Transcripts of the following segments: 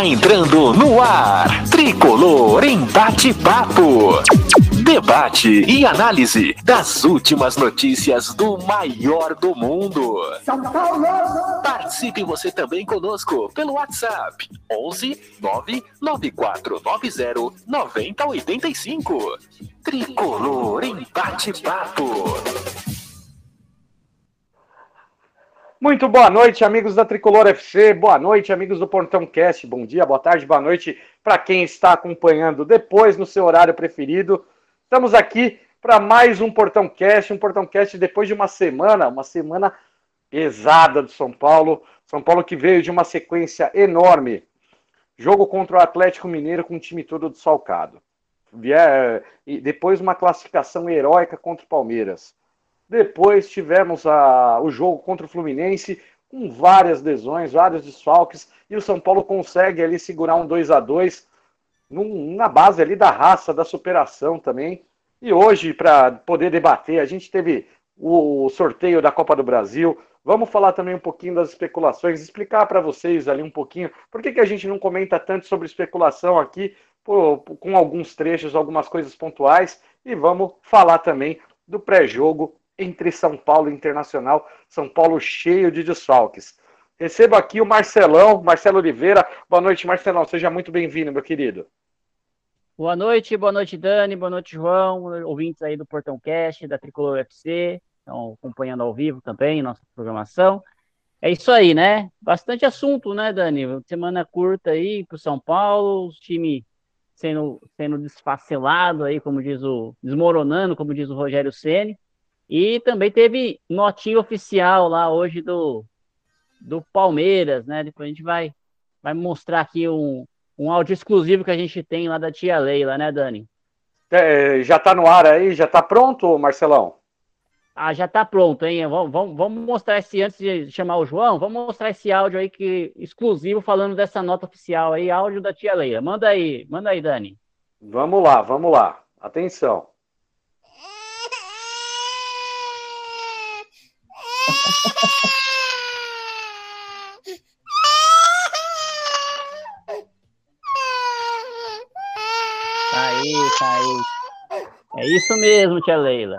Está entrando no ar. Tricolor em bate-papo. Debate e análise das últimas notícias do maior do mundo. São Paulo! Participe você também conosco pelo WhatsApp 11 99490 9085. Tricolor em bate-papo. Muito boa noite, amigos da Tricolor FC. Boa noite, amigos do Portão Cast. Bom dia, boa tarde, boa noite para quem está acompanhando depois no seu horário preferido. Estamos aqui para mais um Portão Cast, um Portão Cast depois de uma semana, uma semana pesada do São Paulo. São Paulo que veio de uma sequência enorme. Jogo contra o Atlético Mineiro com o time todo desfalcado. E depois uma classificação heróica contra o Palmeiras. Depois tivemos a, o jogo contra o Fluminense com várias lesões, vários desfalques, e o São Paulo consegue ali segurar um 2 a 2 num, na base ali da raça, da superação também. E hoje, para poder debater, a gente teve o sorteio da Copa do Brasil. Vamos falar também um pouquinho das especulações, explicar para vocês ali um pouquinho por que, que a gente não comenta tanto sobre especulação aqui, por, com alguns trechos, algumas coisas pontuais. E vamos falar também do pré-jogo entre São Paulo e Internacional. São Paulo cheio de desfalques. Recebo aqui o Marcelão, Marcelo Oliveira. Boa noite, Marcelão. Seja muito bem-vindo, meu querido. Boa noite, boa noite, Dani, boa noite, João, ouvintes aí do Portão Cast, da Tricolor UFC, estão acompanhando ao vivo também nossa programação. É isso aí, né? Bastante assunto, né, Dani? Semana curta aí para o São Paulo, o time sendo, sendo desfacelado aí, como diz o. desmoronando, como diz o Rogério Ceni. E também teve notinha oficial lá hoje do, do Palmeiras, né? Depois a gente vai, vai mostrar aqui um, um áudio exclusivo que a gente tem lá da tia Leila, né, Dani? É, já tá no ar aí? Já tá pronto, Marcelão? Ah, já tá pronto, hein? Vamos, vamos, mostrar esse, antes de chamar o João, vamos mostrar esse áudio aí que exclusivo falando dessa nota oficial aí, áudio da tia Leila. Manda aí, manda aí, Dani. Vamos lá, vamos lá. Atenção. Aí, tá aí. É isso mesmo, tia Leila.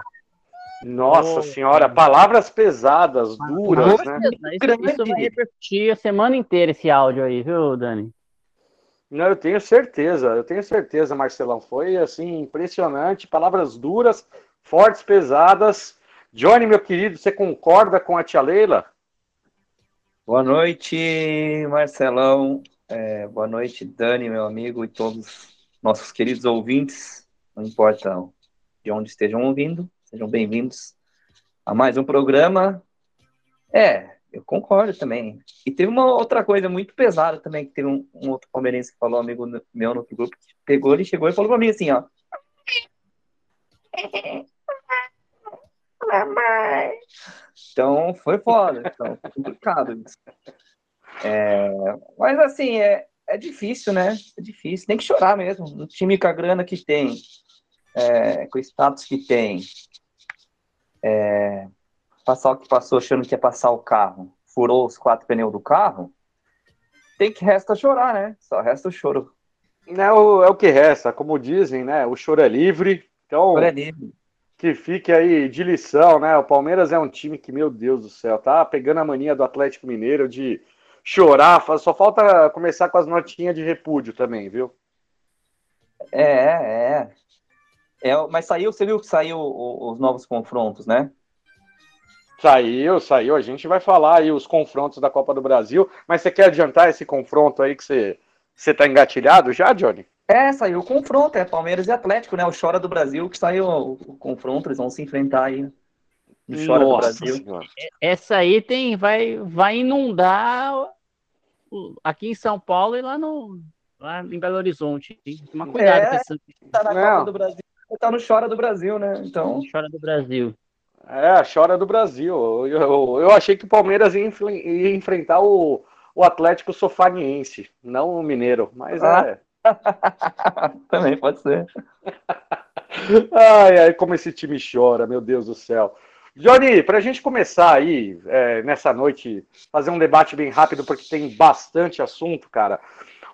Nossa oh, senhora, palavras pesadas, duras, né? Isso, isso vai repetir a semana inteira esse áudio aí, viu, Dani? Não, eu tenho certeza, eu tenho certeza, Marcelão. Foi assim, impressionante, palavras duras, fortes, pesadas. Johnny, meu querido, você concorda com a tia Leila? Boa noite, Marcelão. É, boa noite, Dani, meu amigo, e todos nossos queridos ouvintes, não importa de onde estejam ouvindo, sejam bem-vindos a mais um programa. É, eu concordo também. E teve uma outra coisa muito pesada também, que teve um, um outro palmeirense que falou, amigo meu no outro grupo, que pegou, ele chegou e falou pra mim assim, ó. Mamãe. Então foi foda, então, foi complicado isso. É, mas assim, é, é difícil, né? É difícil. Tem que chorar mesmo. Um time com a grana que tem, é, com o status que tem, é, passar o que passou achando que ia passar o carro, furou os quatro pneus do carro, tem que resta chorar, né? Só resta o choro. É o, é o que resta, como dizem, né? O choro é livre. Então, choro é livre. Que fique aí de lição, né? O Palmeiras é um time que, meu Deus do céu, tá pegando a mania do Atlético Mineiro de chorar, só falta começar com as notinhas de repúdio também, viu? É, é. é mas saiu, você viu que saiu os novos confrontos, né? Saiu, saiu. A gente vai falar aí os confrontos da Copa do Brasil, mas você quer adiantar esse confronto aí que você, você tá engatilhado já, Johnny? É, saiu o confronto, é Palmeiras e Atlético, né? O Chora do Brasil que saiu o, o confronto, eles vão se enfrentar aí. Chora Nossa do Brasil. Senhora. Essa aí tem, vai, vai inundar aqui em São Paulo e lá no lá em Belo Horizonte. Toma cuidado é, com essa... Tá na Copa do Brasil, tá no Chora do Brasil, né? Então. Chora do Brasil. É, chora do Brasil. Eu, eu, eu achei que o Palmeiras ia, ia enfrentar o, o Atlético Sofaniense, não o Mineiro, mas ah. é. Também pode ser. ai, ai, como esse time chora, meu Deus do céu. Johnny, para a gente começar aí, é, nessa noite, fazer um debate bem rápido, porque tem bastante assunto, cara.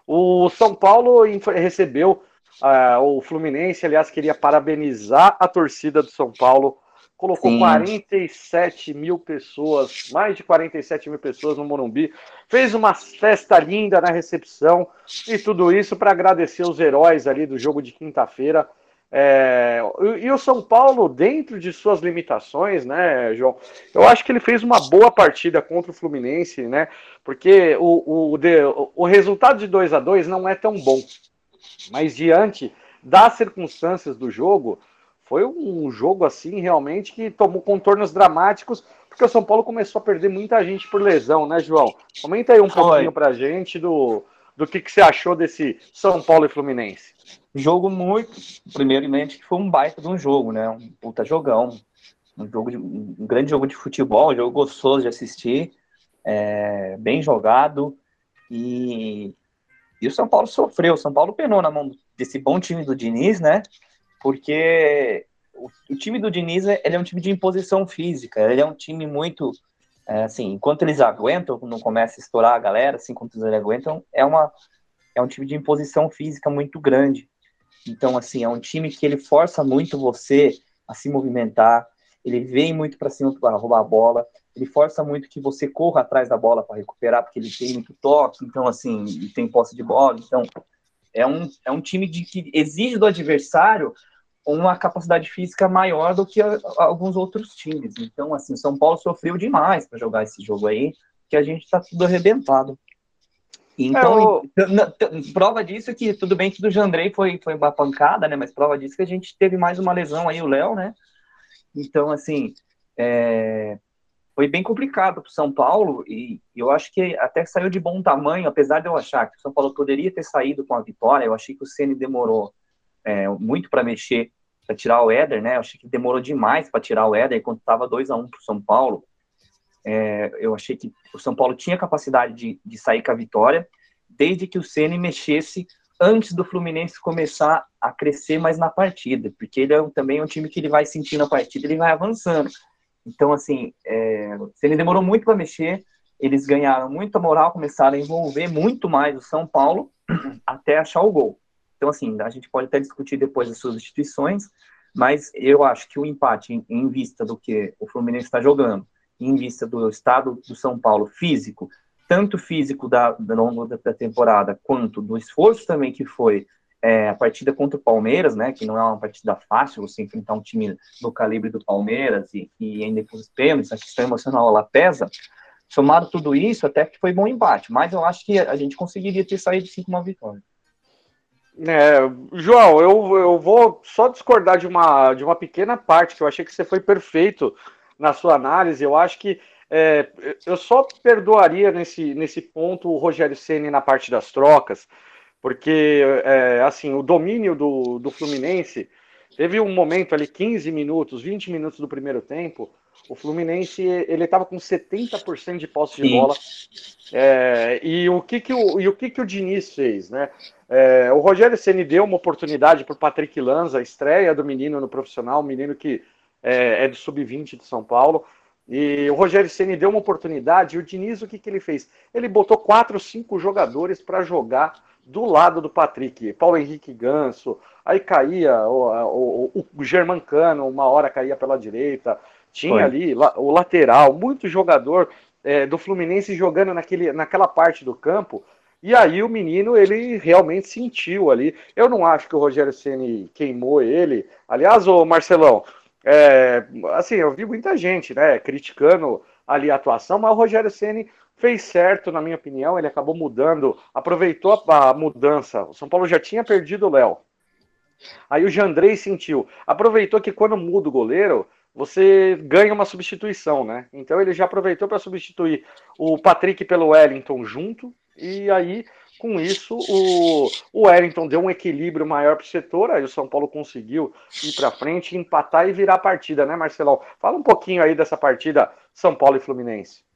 O São Paulo recebeu uh, o Fluminense, aliás, queria parabenizar a torcida do São Paulo. Colocou Sim. 47 mil pessoas, mais de 47 mil pessoas no Morumbi. Fez uma festa linda na recepção e tudo isso para agradecer os heróis ali do jogo de quinta-feira. É, e o São Paulo, dentro de suas limitações, né, João? Eu acho que ele fez uma boa partida contra o Fluminense, né? Porque o, o, o resultado de 2 a 2 não é tão bom. Mas diante das circunstâncias do jogo, foi um jogo assim realmente que tomou contornos dramáticos, porque o São Paulo começou a perder muita gente por lesão, né, João? Comenta aí um foi. pouquinho pra gente do, do que, que você achou desse São Paulo e Fluminense. Jogo muito, primeiramente, que foi um baita de um jogo, né? Um puta jogão. Um, jogo de, um grande jogo de futebol, um jogo gostoso de assistir, é, bem jogado. E, e o São Paulo sofreu. O São Paulo penou na mão desse bom time do Diniz, né? Porque o, o time do Diniz ele é um time de imposição física. Ele é um time muito. É, assim, enquanto eles aguentam, não começa a estourar a galera, assim, enquanto eles aguentam, é uma é um time de imposição física muito grande. Então, assim, é um time que ele força muito você a se movimentar, ele vem muito para cima para roubar a bola, ele força muito que você corra atrás da bola para recuperar, porque ele tem muito toque, então, assim, tem posse de bola. Então, é um, é um time de, que exige do adversário uma capacidade física maior do que a, alguns outros times. Então, assim, São Paulo sofreu demais para jogar esse jogo aí, que a gente está tudo arrebentado. Então, é, prova disso é que tudo bem que do Jandrei foi, foi uma pancada, né? Mas prova disso é que a gente teve mais uma lesão aí, o Léo, né? Então, assim, é, foi bem complicado para o São Paulo e eu acho que até saiu de bom tamanho, apesar de eu achar que o São Paulo poderia ter saído com a vitória. Eu achei que o Ceni demorou é, muito para mexer, para tirar o Éder, né? Eu achei que demorou demais para tirar o Éder quando estava 2 a 1 um para o São Paulo. É, eu achei que o São Paulo tinha capacidade de, de sair com a vitória, desde que o Ceni mexesse antes do Fluminense começar a crescer mais na partida, porque ele é também um time que ele vai sentindo a partida, ele vai avançando. Então, assim, é, o Ceni demorou muito para mexer, eles ganharam muita moral, começaram a envolver muito mais o São Paulo até achar o gol. Então, assim, a gente pode até discutir depois as substituições, mas eu acho que o empate, em, em vista do que o Fluminense está jogando, em vista do estado do São Paulo físico, tanto físico da, da longo da temporada, quanto do esforço também que foi é, a partida contra o Palmeiras, né, que não é uma partida fácil, você enfrentar um time do calibre do Palmeiras e, e ainda com os pênaltis, a questão emocional ela pesa, somado tudo isso, até que foi bom embate, mas eu acho que a gente conseguiria ter saído sim com uma vitória. É, João, eu, eu vou só discordar de uma, de uma pequena parte, que eu achei que você foi perfeito na sua análise. Eu acho que é, eu só perdoaria nesse, nesse ponto o Rogério Ceni na parte das trocas, porque é, assim o domínio do, do Fluminense teve um momento ali, 15 minutos, 20 minutos do primeiro tempo. O Fluminense ele estava com 70% de posse de bola. É, e o que que o, e o que que o Diniz fez, né? É, o Rogério Ceni deu uma oportunidade para o Patrick Lanza, a estreia do menino no profissional, um menino que é, é do sub-20 de São Paulo. E o Rogério Ceni deu uma oportunidade. E o Diniz, o que, que ele fez? Ele botou quatro, cinco jogadores para jogar do lado do Patrick. Paulo Henrique Ganso, aí caía o, o, o Germancano, uma hora caía pela direita. Tinha Foi. ali o lateral, muito jogador é, do Fluminense jogando naquele, naquela parte do campo. E aí o menino, ele realmente sentiu ali. Eu não acho que o Rogério Ceni queimou ele. Aliás, o Marcelão, é, assim, eu vi muita gente, né, criticando ali a atuação, mas o Rogério Ceni fez certo, na minha opinião. Ele acabou mudando, aproveitou a, a mudança. O São Paulo já tinha perdido o Léo. Aí o Jandrei sentiu, aproveitou que quando muda o goleiro, você ganha uma substituição, né? Então ele já aproveitou para substituir o Patrick pelo Wellington junto, e aí com isso, o, o Wellington deu um equilíbrio maior para o setor, aí o São Paulo conseguiu ir para frente, empatar e virar a partida, né, Marcelão? Fala um pouquinho aí dessa partida São Paulo e Fluminense.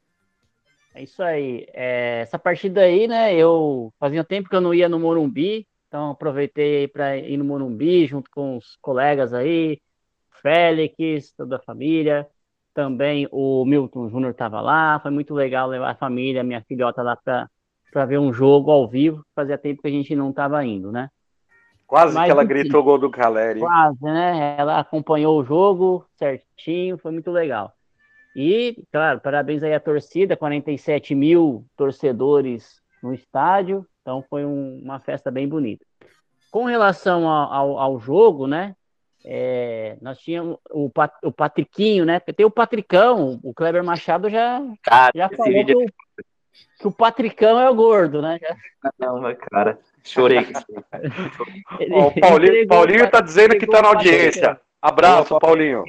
É isso aí. É, essa partida aí, né? Eu fazia tempo que eu não ia no Morumbi, então aproveitei para ir no Morumbi junto com os colegas aí, Félix, toda a família. Também o Milton Júnior estava lá. Foi muito legal levar a família, minha filhota lá para ver um jogo ao vivo. Fazia tempo que a gente não estava indo, né? Quase Mas, que ela gritou o gol do Caleri. Quase, né? Ela acompanhou o jogo certinho, foi muito legal. E, claro, parabéns aí à torcida, 47 mil torcedores no estádio, então foi um, uma festa bem bonita. Com relação ao, ao, ao jogo, né? É, nós tínhamos o, Pat, o Patriquinho, né? Tem o Patricão, o Kleber Machado já, cara, já falou que o, que o Patricão é o gordo, né? Não, cara, chorei. ele, o Paulinho, Paulinho tá dizendo que tá na audiência. Abraço, Paulinho.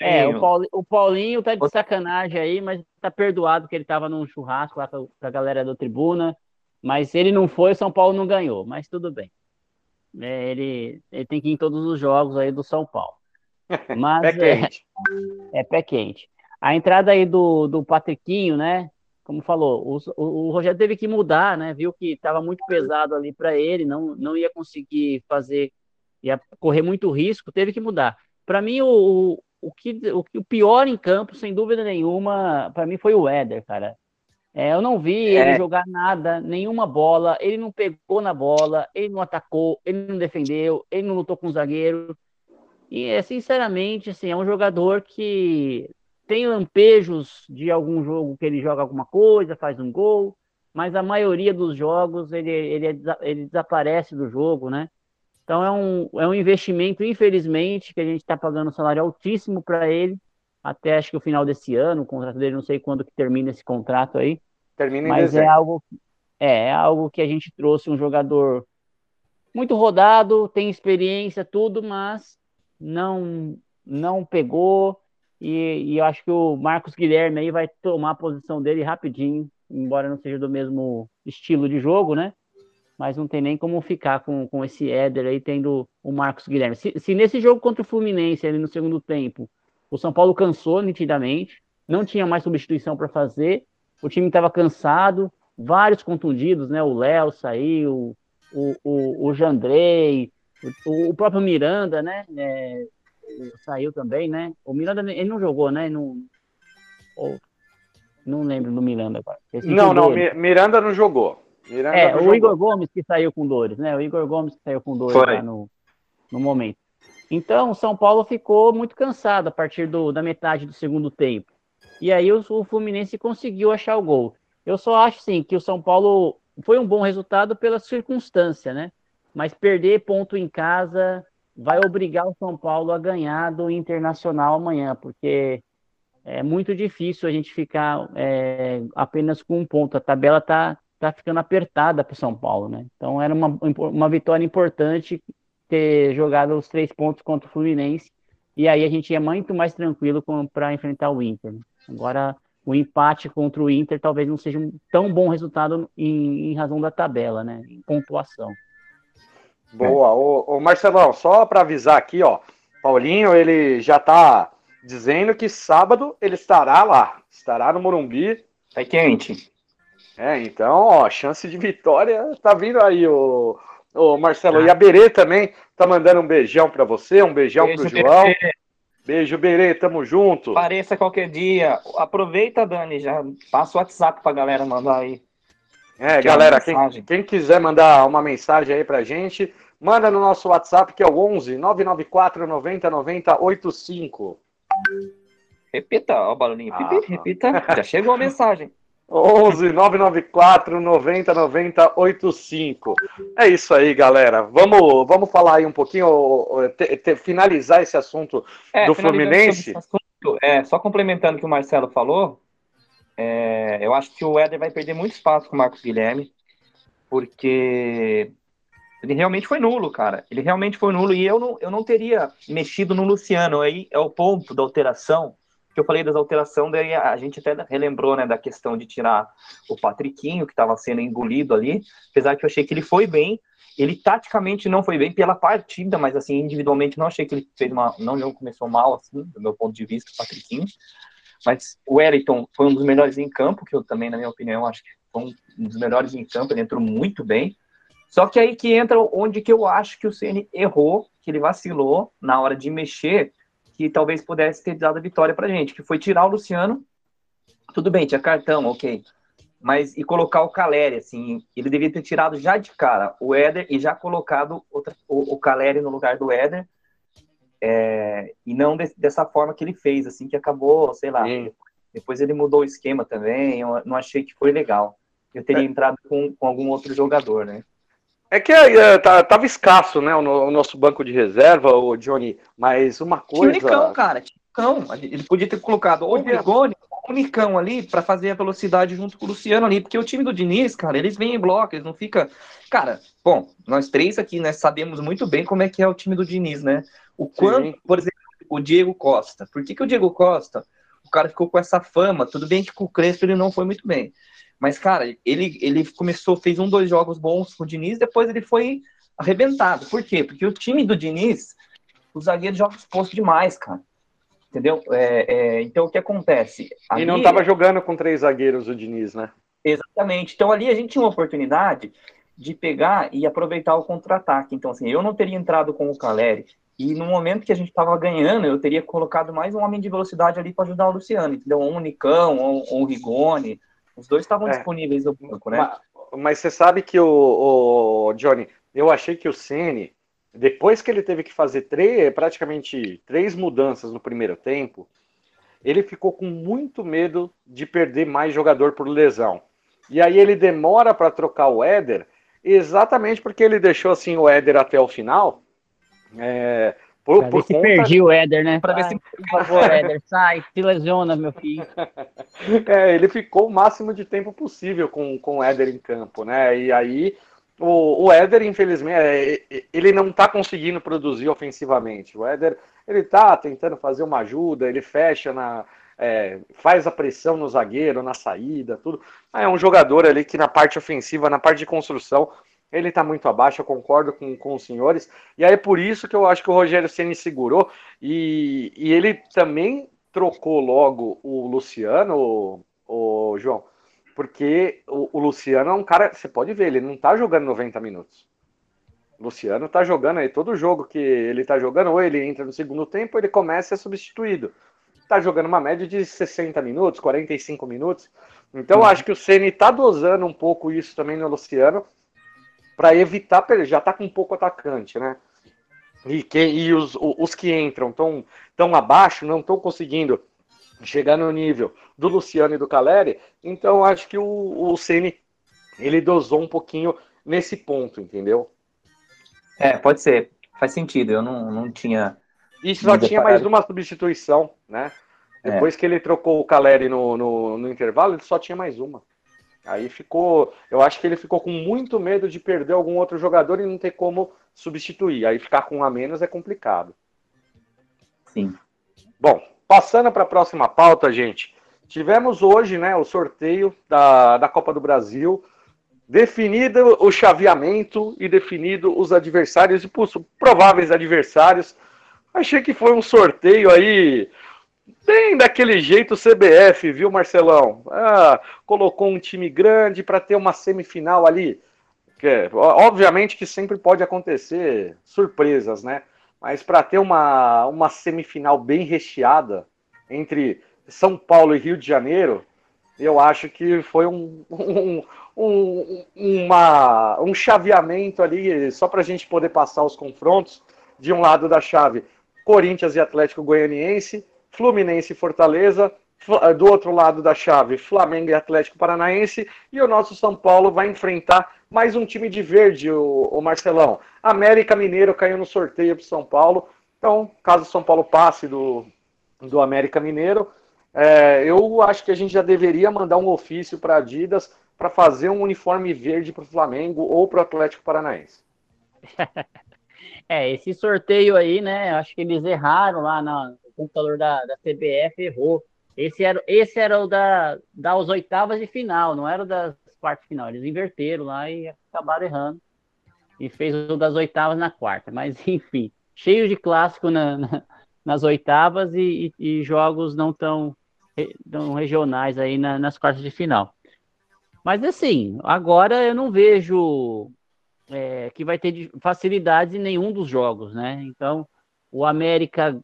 É, o Paulinho, o Paulinho tá de sacanagem aí, mas tá perdoado que ele tava num churrasco lá com a galera da tribuna. Mas ele não foi, o São Paulo não ganhou, mas tudo bem. É, ele, ele tem que ir em todos os jogos aí do São Paulo. Mas, pé quente. É, é, pé quente. A entrada aí do, do Patriquinho, né? Como falou, o, o, o Rogério teve que mudar, né? Viu que estava muito pesado ali para ele, não, não ia conseguir fazer, ia correr muito risco, teve que mudar. Para mim, o, o que, o, o pior em campo, sem dúvida nenhuma, para mim foi o Éder, cara. É, eu não vi é. ele jogar nada, nenhuma bola, ele não pegou na bola, ele não atacou, ele não defendeu, ele não lutou com o zagueiro. E, é, sinceramente, assim, é um jogador que tem lampejos de algum jogo que ele joga alguma coisa, faz um gol, mas a maioria dos jogos ele, ele, é ele desaparece do jogo, né? Então é um, é um investimento, infelizmente, que a gente está pagando um salário altíssimo para ele, até acho que o final desse ano, o contrato dele, não sei quando que termina esse contrato aí. Termina em mas é dezembro. é algo, é, é algo que a gente trouxe um jogador muito rodado, tem experiência, tudo, mas não não pegou. E, e eu acho que o Marcos Guilherme aí vai tomar a posição dele rapidinho, embora não seja do mesmo estilo de jogo, né? Mas não tem nem como ficar com, com esse Éder aí, tendo o Marcos Guilherme. Se, se nesse jogo contra o Fluminense, ali no segundo tempo, o São Paulo cansou nitidamente, não tinha mais substituição para fazer, o time estava cansado, vários contundidos, né? O Léo saiu, o, o, o Jandrei, o, o próprio Miranda, né? É, saiu também, né? O Miranda, ele não jogou, né? Não, ou, não lembro do Miranda agora. Não, não, Miranda não jogou. Miranda é, o jogou. Igor Gomes que saiu com dores, né? O Igor Gomes que saiu com dores lá no, no momento. Então, o São Paulo ficou muito cansado a partir do, da metade do segundo tempo. E aí o, o Fluminense conseguiu achar o gol. Eu só acho, sim, que o São Paulo foi um bom resultado pela circunstância, né? Mas perder ponto em casa vai obrigar o São Paulo a ganhar do Internacional amanhã, porque é muito difícil a gente ficar é, apenas com um ponto. A tabela está tá ficando apertada para o São Paulo, né? Então era uma, uma vitória importante ter jogado os três pontos contra o Fluminense e aí a gente ia muito mais tranquilo para enfrentar o Inter. Né? Agora o empate contra o Inter talvez não seja um tão bom resultado em, em razão da tabela, né? Em pontuação. Boa, ô, ô Marcelão, só para avisar aqui, ó, Paulinho ele já está dizendo que sábado ele estará lá, estará no Morumbi. É quente. É, então, ó, chance de vitória tá vindo aí, o, o Marcelo. Ah. E a Berê também tá mandando um beijão para você, um beijão Beijo, pro João. Berê. Beijo, Berê, tamo junto. Apareça qualquer dia. Aproveita, Dani, já passa o WhatsApp pra galera mandar aí. É, que galera, quem, quem, quiser mandar uma mensagem aí pra gente, manda no nosso WhatsApp que é o 11 994 90 90 85. Repita, ó, o baloninho. Ah, repita, já chegou a mensagem. 11 994 90 90 85. É isso aí, galera. Vamos, vamos falar aí um pouquinho, te, te, finalizar esse assunto é, do Fluminense. Assunto, é, só complementando o que o Marcelo falou, é, eu acho que o Éder vai perder muito espaço com o Marcos Guilherme, porque ele realmente foi nulo, cara. Ele realmente foi nulo e eu não, eu não teria mexido no Luciano. Aí é o ponto da alteração que eu falei das alterações, daí a gente até relembrou, né, da questão de tirar o Patriquinho, que estava sendo engolido ali, apesar que eu achei que ele foi bem, ele taticamente não foi bem pela partida, mas assim, individualmente não achei que ele fez uma, não, não começou mal, assim, do meu ponto de vista, o Patriquinho, Mas o Wellington foi um dos melhores em campo, que eu também, na minha opinião, acho que foi um dos melhores em campo, ele entrou muito bem. Só que aí que entra onde que eu acho que o Ceni errou, que ele vacilou na hora de mexer, que talvez pudesse ter dado a vitória pra gente, que foi tirar o Luciano. Tudo bem, tinha cartão, ok. Mas e colocar o Caleri, assim, ele devia ter tirado já de cara o Éder e já colocado outra, o, o Caleri no lugar do Éder. É, e não de, dessa forma que ele fez, assim, que acabou, sei lá. Sim. Depois ele mudou o esquema também, eu não achei que foi legal. Eu teria é. entrado com, com algum outro jogador, né? É que é, tá, tava escasso, né, o, o, nosso banco de reserva, o Johnny, mas uma coisa... Ticão, cara, Ticão. Ele podia ter colocado ou o Rigoni ou o Nicão ali para fazer a velocidade junto com o Luciano ali, porque o time do Diniz, cara, eles vêm em bloco, eles não fica... Cara, bom, nós três aqui, né, sabemos muito bem como é que é o time do Diniz, né? O quanto, Sim. por exemplo, o Diego Costa. Por que, que o Diego Costa, o cara ficou com essa fama? Tudo bem que com o Crespo ele não foi muito bem, mas, cara, ele, ele começou, fez um, dois jogos bons com o Diniz, depois ele foi arrebentado. Por quê? Porque o time do Diniz, os zagueiros jogam exposto demais, cara. Entendeu? É, é, então, o que acontece? Ali, e não estava jogando com três zagueiros o Diniz, né? Exatamente. Então, ali a gente tinha uma oportunidade de pegar e aproveitar o contra-ataque. Então, assim, eu não teria entrado com o Caleri. E no momento que a gente estava ganhando, eu teria colocado mais um homem de velocidade ali para ajudar o Luciano, entendeu? Um Unicão, um, um Rigoni, os dois estavam é. disponíveis no banco, né? Mas, mas, você sabe que o, o, Johnny, eu achei que o Ceni, depois que ele teve que fazer três, praticamente três mudanças no primeiro tempo, ele ficou com muito medo de perder mais jogador por lesão. E aí ele demora para trocar o Éder, exatamente porque ele deixou assim o Éder até o final. É, por, pra por ver se perdi o Éder, né? Pra ver se, por favor, Éder, sai, se lesiona, meu filho. É, ele ficou o máximo de tempo possível com, com o Éder em campo, né? E aí, o, o Éder, infelizmente, é, ele não tá conseguindo produzir ofensivamente. O Éder, ele tá tentando fazer uma ajuda, ele fecha na... É, faz a pressão no zagueiro, na saída, tudo. É um jogador ali que na parte ofensiva, na parte de construção, ele está muito abaixo, eu concordo com, com os senhores. E aí é por isso que eu acho que o Rogério Ceni segurou. E, e ele também trocou logo o Luciano, o, o João, porque o, o, Luciano é um cara, você pode ver, ele não está jogando 90 minutos. O Luciano está jogando aí, todo jogo que ele está jogando, ou ele entra no segundo tempo, ele começa a ser substituído. Está jogando uma média de 60 minutos, 45 minutos. Então, uhum. acho que o Ceni está dosando um pouco isso também no Luciano para evitar, já está com um pouco atacante, né? E, que, e os, os que entram tão, tão abaixo, não estão conseguindo chegar no nível do Luciano e do Caleri, então acho que o, o Ceni ele dosou um pouquinho nesse ponto, entendeu? É, pode ser, faz sentido, eu não, não tinha. E só tinha mais uma substituição, né? É. Depois que ele trocou o Caleri no, no, no intervalo, ele só tinha mais uma. Aí ficou. Eu acho que ele ficou com muito medo de perder algum outro jogador e não ter como substituir. Aí ficar com um a menos é complicado. Sim. Bom, passando para a próxima pauta, gente. Tivemos hoje né, o sorteio da, da Copa do Brasil, definido o chaveamento e definido os adversários e prováveis adversários. Achei que foi um sorteio aí Bem daquele jeito CBF, viu, Marcelão? Ah, colocou um time grande para ter uma semifinal ali. Que, obviamente que sempre pode acontecer surpresas, né? Mas para ter uma, uma semifinal bem recheada entre São Paulo e Rio de Janeiro, eu acho que foi um, um, um, uma, um chaveamento ali, só para a gente poder passar os confrontos. De um lado da chave, Corinthians e Atlético Goianiense Fluminense e Fortaleza, eh, do outro lado da chave, Flamengo e Atlético Paranaense, e o nosso São Paulo vai enfrentar mais um time de verde, o, o Marcelão. América Mineiro caiu no sorteio para São Paulo, então, caso São Paulo passe do, do América Mineiro, é, eu acho que a gente já deveria mandar um ofício para Adidas para fazer um uniforme verde para o Flamengo ou para o Atlético Paranaense. é, esse sorteio aí, né? Acho que eles erraram lá na, computador da, da CBF errou. Esse era, esse era o da, das oitavas de final, não era das quartas de final. Eles inverteram lá e acabaram errando. E fez o das oitavas na quarta. Mas, enfim, cheio de clássico na, na, nas oitavas e, e, e, jogos não tão regionais aí na, nas quartas de final. Mas assim, agora eu não vejo é, que vai ter facilidades em nenhum dos jogos, né? Então, o América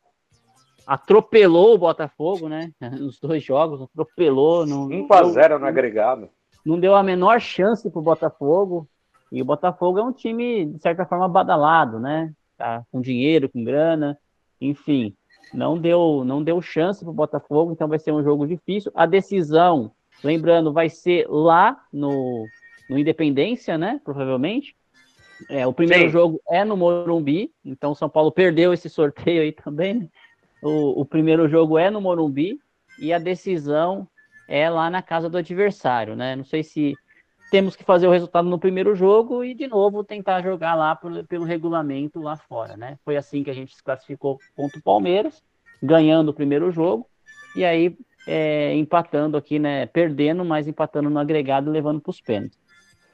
atropelou o Botafogo, né? Nos dois jogos, atropelou. 5 a 0 no agregado. Não deu a menor chance pro Botafogo. E o Botafogo é um time, de certa forma, badalado, né? Tá com dinheiro, com grana, enfim. Não deu, não deu chance pro Botafogo, então vai ser um jogo difícil. A decisão, lembrando, vai ser lá no, no Independência, né? Provavelmente. É, o primeiro Sim. jogo é no Morumbi, então São Paulo perdeu esse sorteio aí também. Né? O, o primeiro jogo é no Morumbi e a decisão é lá na casa do adversário, né? Não sei se temos que fazer o resultado no primeiro jogo e de novo tentar jogar lá pelo, pelo regulamento lá fora, né? Foi assim que a gente se classificou contra o Palmeiras, ganhando o primeiro jogo e aí é, empatando aqui, né? Perdendo, mas empatando no agregado e levando para os pênaltis.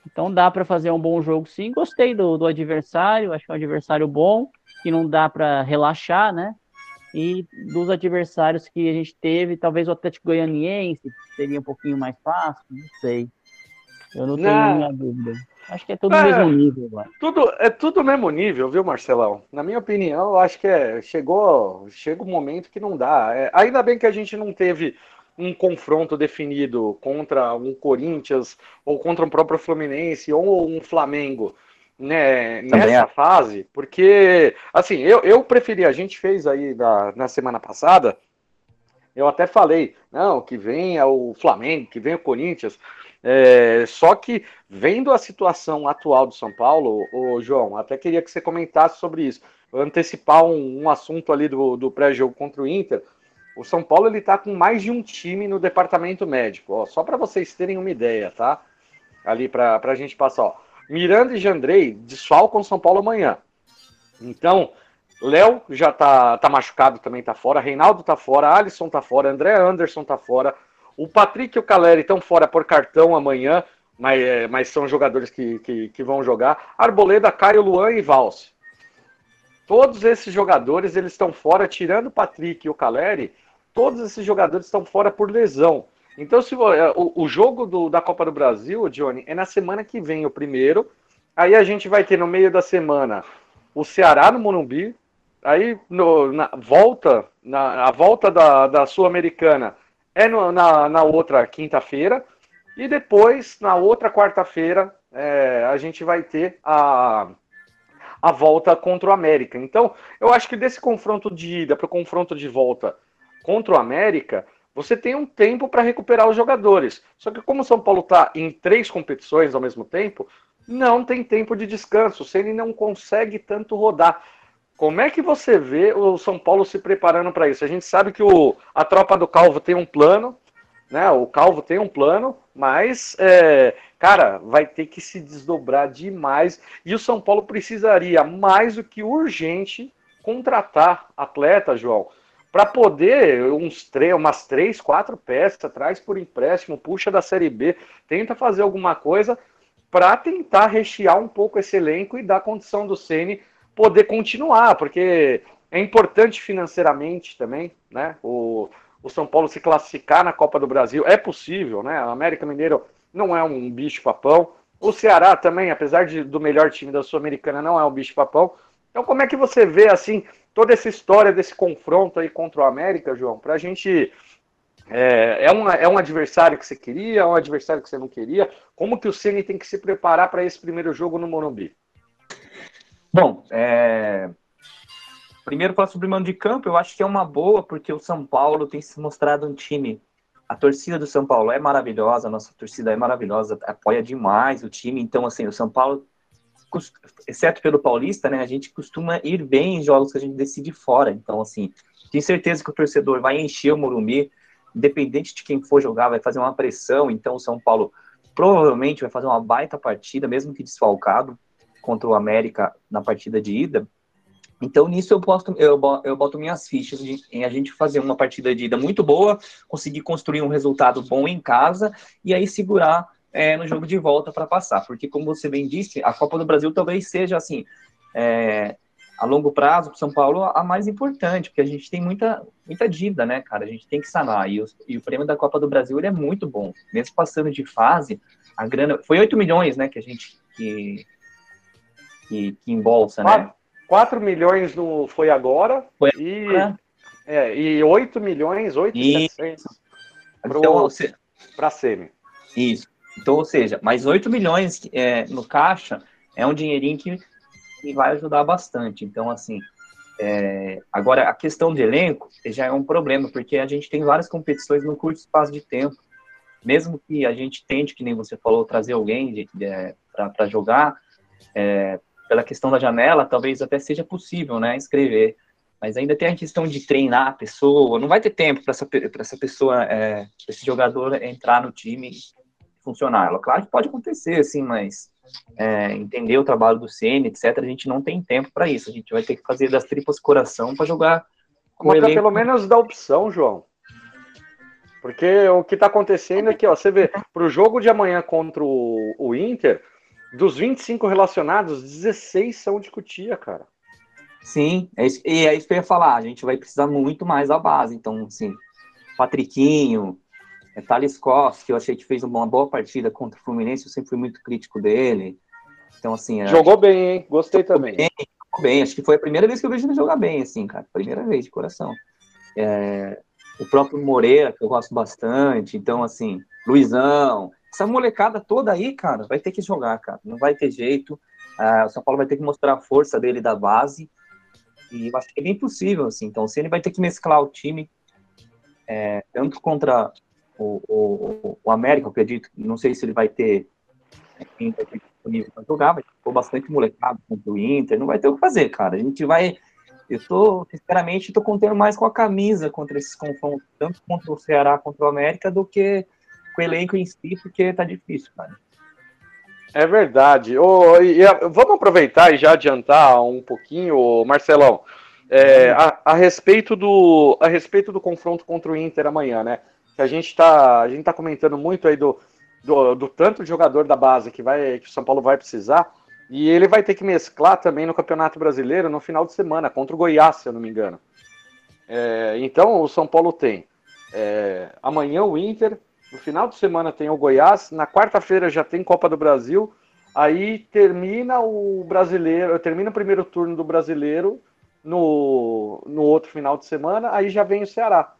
Então dá para fazer um bom jogo sim. Gostei do, do adversário, acho que é um adversário bom, que não dá para relaxar, né? E dos adversários que a gente teve, talvez o Atlético Goianiense seria um pouquinho mais fácil, não sei. Eu não tenho não. nenhuma dúvida. Acho que é tudo é, mesmo nível. Tudo, é tudo mesmo nível, viu, Marcelão? Na minha opinião, eu acho que é, chegou, chega um momento que não dá. É, ainda bem que a gente não teve um confronto definido contra um Corinthians ou contra um próprio Fluminense ou um Flamengo né, nessa é. fase, porque assim, eu, eu preferi, a gente fez aí na, na semana passada, eu até falei, não, que venha o Flamengo, que venha o Corinthians, é, só que vendo a situação atual do São Paulo, o João, até queria que você comentasse sobre isso, antecipar um, um assunto ali do, do pré-jogo contra o Inter, o São Paulo ele tá com mais de um time no departamento médico. Ó, só para vocês terem uma ideia, tá? Ali para a gente passar. Ó. Miranda e Jandrei desfalcam São Paulo amanhã. Então, Léo já tá, tá machucado, também tá fora. Reinaldo tá fora. Alisson tá fora. André Anderson tá fora. O Patrick e o Caleri estão fora por cartão amanhã, mas, é, mas são jogadores que, que, que, vão jogar. Arboleda, Caio, Luan e Valse. Todos esses jogadores eles estão fora, tirando o Patrick e o Caleri todos esses jogadores estão fora por lesão. Então, se é, o, o jogo do, da Copa do Brasil, Johnny, é na semana que vem o primeiro. Aí a gente vai ter no meio da semana o Ceará no Morumbi. Aí no, na volta, na, a volta da, da Sul-Americana é no, na, na outra quinta-feira. E depois, na outra quarta-feira, é, a gente vai ter a, a volta contra o América. Então, eu acho que desse confronto de ida para o confronto de volta contra o América, você tem um tempo para recuperar os jogadores. Só que como o São Paulo está em três competições ao mesmo tempo, não tem tempo de descanso. O Ceni não consegue tanto rodar. Como é que você vê o São Paulo se preparando para isso? A gente sabe que o, a tropa do Calvo tem um plano, né? O Calvo tem um plano, mas, é, cara, vai ter que se desdobrar demais. E o São Paulo precisaria, mais do que urgente, contratar atleta, João para poder uns três, umas três, quatro peças, traz por empréstimo, puxa da Série B, tenta fazer alguma coisa para tentar rechear um pouco esse elenco e dar condição do Ceni poder continuar, porque é importante financeiramente também, né? O, o São Paulo se classificar na Copa do Brasil é possível, né? O América Mineiro não é um bicho papão. O Ceará também, apesar de, do melhor time da Sul-Americana, não é um bicho papão. Então, como é que você vê assim toda essa história desse confronto aí contra o América, João, para a gente. É, é, uma, é um adversário que você queria, é um adversário que você não queria? Como que o Ceni tem que se preparar para esse primeiro jogo no Morumbi? Bom, é... primeiro falar sobre o mando de campo, eu acho que é uma boa, porque o São Paulo tem se mostrado um time. A torcida do São Paulo é maravilhosa, a nossa torcida é maravilhosa, apoia demais o time. Então, assim, o São Paulo exceto pelo Paulista, né, a gente costuma ir bem em jogos que a gente decide fora. Então, assim, tenho certeza que o torcedor vai encher o Morumbi, independente de quem for jogar, vai fazer uma pressão. Então, o São Paulo provavelmente vai fazer uma baita partida, mesmo que desfalcado, contra o América na partida de ida. Então, nisso eu, posto, eu, eu boto minhas fichas em a gente fazer uma partida de ida muito boa, conseguir construir um resultado bom em casa e aí segurar é, no jogo de volta para passar, porque como você bem disse, a Copa do Brasil talvez seja assim, é, a longo prazo, para São Paulo, a mais importante, porque a gente tem muita, muita dívida, né, cara? A gente tem que sanar. E o, e o prêmio da Copa do Brasil ele é muito bom. Mesmo passando de fase, a grana. Foi 8 milhões, né, que a gente. Que, que, que embolsa, 4, né? 4 milhões no, foi agora. Foi e, agora. É, e 8 milhões, 8 e 700 então, para a SEMI. Isso. Então, ou seja, mais 8 milhões é, no caixa é um dinheirinho que vai ajudar bastante. Então, assim, é... agora a questão de elenco já é um problema, porque a gente tem várias competições no curto espaço de tempo. Mesmo que a gente tente, que nem você falou, trazer alguém é, para jogar, é, pela questão da janela, talvez até seja possível, né, escrever. Mas ainda tem a questão de treinar a pessoa, não vai ter tempo para essa, essa pessoa, é, esse jogador entrar no time funcionar. Claro que pode acontecer, assim, mas é, entender o trabalho do CN, etc., a gente não tem tempo para isso. A gente vai ter que fazer das tripas coração para jogar com Mas pelo menos dá opção, João. Porque o que está acontecendo é que, ó, você vê, para o jogo de amanhã contra o, o Inter, dos 25 relacionados, 16 são de Cutia, cara. Sim, é isso, e é isso que eu ia falar. A gente vai precisar muito mais da base. Então, assim, Patriquinho, é, Thales Costa, que eu achei que fez uma boa partida contra o Fluminense, eu sempre fui muito crítico dele. Então, assim. Jogou bem, hein? Gostei também. Bem, jogou bem. Acho que foi a primeira vez que eu vejo ele jogar bem, assim, cara. Primeira vez, de coração. É, o próprio Moreira, que eu gosto bastante. Então, assim, Luizão. Essa molecada toda aí, cara, vai ter que jogar, cara. Não vai ter jeito. Ah, o São Paulo vai ter que mostrar a força dele da base. E eu acho que é bem possível, assim. Então, se ele vai ter que mesclar o time, é, tanto contra o, o, o América, eu acredito, não sei se ele vai ter quem vai ter disponível para jogar, vai ter bastante molecado contra o Inter, não vai ter o que fazer, cara. A gente vai. Eu tô, sinceramente, tô contando mais com a camisa contra esses confrontos, tanto contra o Ceará contra o América, do que com o elenco em si, porque tá difícil, cara. É verdade. Oh, e, vamos aproveitar e já adiantar um pouquinho, Marcelão, é, a, a, respeito do, a respeito do confronto contra o Inter amanhã, né? Que a gente está a gente tá comentando muito aí do, do, do, tanto de jogador da base que vai que o São Paulo vai precisar e ele vai ter que mesclar também no Campeonato Brasileiro no final de semana contra o Goiás, se eu não me engano. É, então o São Paulo tem é, amanhã o Inter, no final de semana tem o Goiás, na quarta-feira já tem Copa do Brasil, aí termina o brasileiro, termina o primeiro turno do brasileiro no, no outro final de semana, aí já vem o Ceará.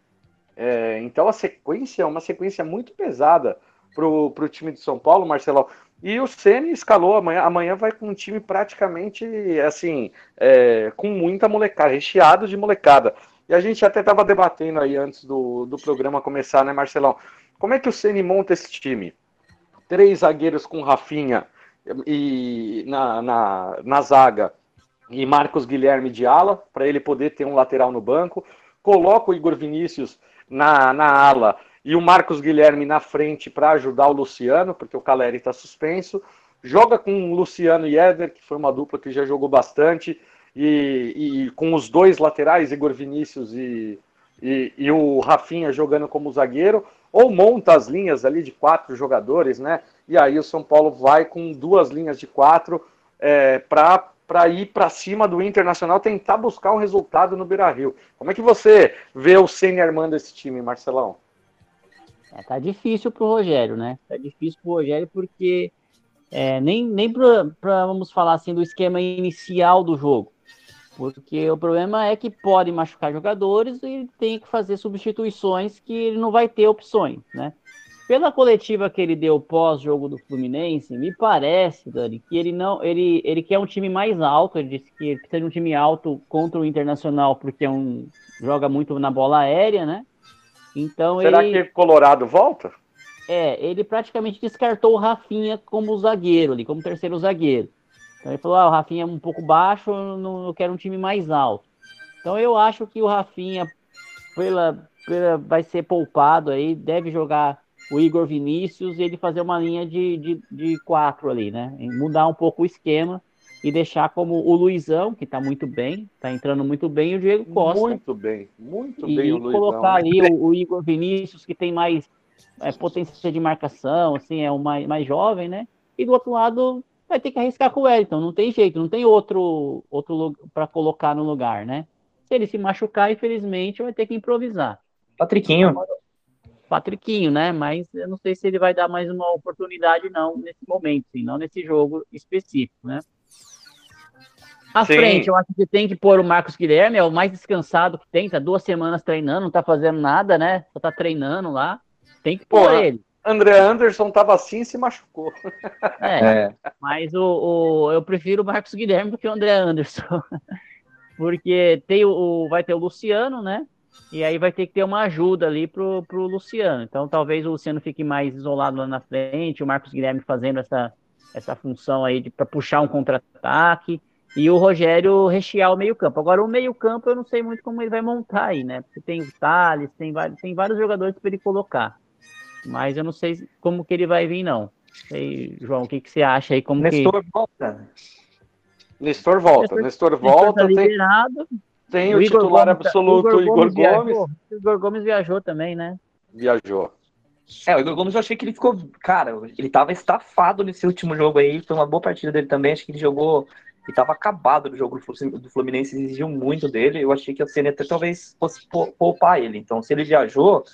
É, então a sequência é uma sequência muito pesada para o time de São Paulo, Marcelão. E o Ceni escalou amanhã. Amanhã vai com um time praticamente assim, é, com muita molecada, recheado de molecada. E a gente até estava debatendo aí antes do, do programa começar, né, Marcelão? Como é que o Ceni monta esse time? Três zagueiros com Rafinha e na, na, na zaga e Marcos Guilherme de ala, para ele poder ter um lateral no banco. Coloca o Igor Vinícius na, na ala e o Marcos Guilherme na frente para ajudar o Luciano, porque o Caleri está suspenso. Joga com o Luciano e Éder, que foi uma dupla que já jogou bastante, e, e com os dois laterais, Igor Vinícius e, e, e, o Rafinha jogando como zagueiro, ou monta as linhas ali de quatro jogadores, né? E aí o São Paulo vai com duas linhas de quatro é, para para ir para cima do Internacional, tentar buscar um resultado no Beira Rio. Como é que você vê o Ceni armando esse time, Marcelão? É, tá difícil pro Rogério, né? Tá difícil pro Rogério porque é, nem, nem para vamos falar assim do esquema inicial do jogo. Porque o problema é que pode machucar jogadores e tem que fazer substituições que ele não vai ter opções, né? Pela coletiva que ele deu pós-jogo do Fluminense, me parece, Dani, que ele não, ele, ele quer um time mais alto. Ele disse que ele precisa de um time alto contra o Internacional, porque é um, joga muito na bola aérea, né? Então Será ele, que Colorado volta? É, ele praticamente descartou o Rafinha como zagueiro ali, como terceiro zagueiro. Então ele falou: ah, o Rafinha é um pouco baixo, eu, não, eu quero um time mais alto. Então eu acho que o Rafinha pela, pela, vai ser poupado aí, deve jogar o Igor Vinícius e ele fazer uma linha de, de, de quatro ali, né? Mudar um pouco o esquema e deixar como o Luizão, que tá muito bem, tá entrando muito bem, e o Diego Costa. Muito bem, muito e bem o Luizão. E colocar ali o, o, Igor Vinícius, que tem mais é, potência de marcação, assim, é o mais, mais jovem, né? E do outro lado, vai ter que arriscar com o Wellington, não tem jeito, não tem outro outro para colocar no lugar, né? Se ele se machucar, infelizmente, vai ter que improvisar. Patriquinho. Patriquinho, né? Mas eu não sei se ele vai dar mais uma oportunidade, não, nesse momento, sim, não nesse jogo específico, né? À Sim. frente, eu acho que tem que pôr o Marcos Guilherme, é o mais descansado que tem, tá duas semanas treinando, não tá fazendo nada, né? Só tá treinando lá. Tem que pôr ele. André Anderson tava assim e se machucou. É, é. mas o, o, eu prefiro o Marcos Guilherme do que o André Anderson. Porque tem o, vai ter o Luciano, né? E aí vai ter que ter uma ajuda ali pro, pro Luciano. Então talvez o Luciano fique mais isolado lá na frente, o Marcos Guilherme fazendo essa, essa função aí para puxar um contra-ataque e o Rogério rechear o meio-campo. Agora, o meio-campo eu não sei muito como ele vai montar aí, né? Porque tem o Thales, tem vários, tem vários jogadores para ele colocar. Mas eu não sei como que ele vai vir, não. Sei, João, o que, que você acha aí? Como Nestor que... volta. Nestor volta. Nestor, Nestor volta. Nestor tá tem, tem o, o titular Gomes, tá- absoluto, o Igor, Igor Gomes. Gomes. O Igor Gomes viajou também, né? Viajou. É, o Igor Gomes eu achei que ele ficou. Cara, ele tava estafado nesse último jogo aí. Foi uma boa partida dele também. Acho que ele jogou e estava acabado do jogo do Fluminense, exigiu muito dele. Eu achei que a CNT talvez fosse poupar ele. Então, se ele viajou,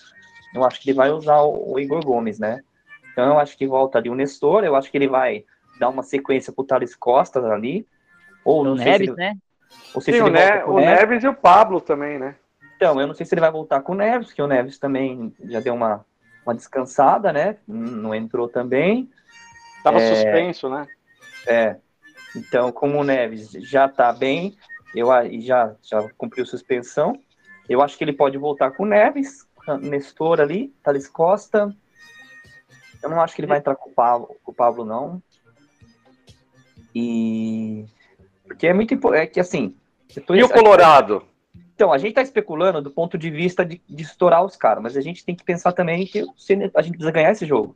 eu acho que ele vai usar o Igor Gomes, né? Então, eu acho que volta ali o Nestor. Eu acho que ele vai dar uma sequência pro Thales Costa ali. Ou o Neves, ele... né? Ou se Sim, o, ne o Neves. Neves e o Pablo também, né? Então, eu não sei se ele vai voltar com o Neves, porque o Neves também já deu uma, uma descansada, né? Não entrou também. Tava é... suspenso, né? É. Então, como o Neves já está bem, eu já, já cumpriu suspensão, eu acho que ele pode voltar com o Neves, Nestor ali, Thales Costa. Eu não acho que ele vai entrar com o Pablo, com o Pablo não. E. Porque é muito importante. É que assim. E o Colorado? Então, a gente está especulando do ponto de vista de, de estourar os caras, mas a gente tem que pensar também que a gente precisa ganhar esse jogo.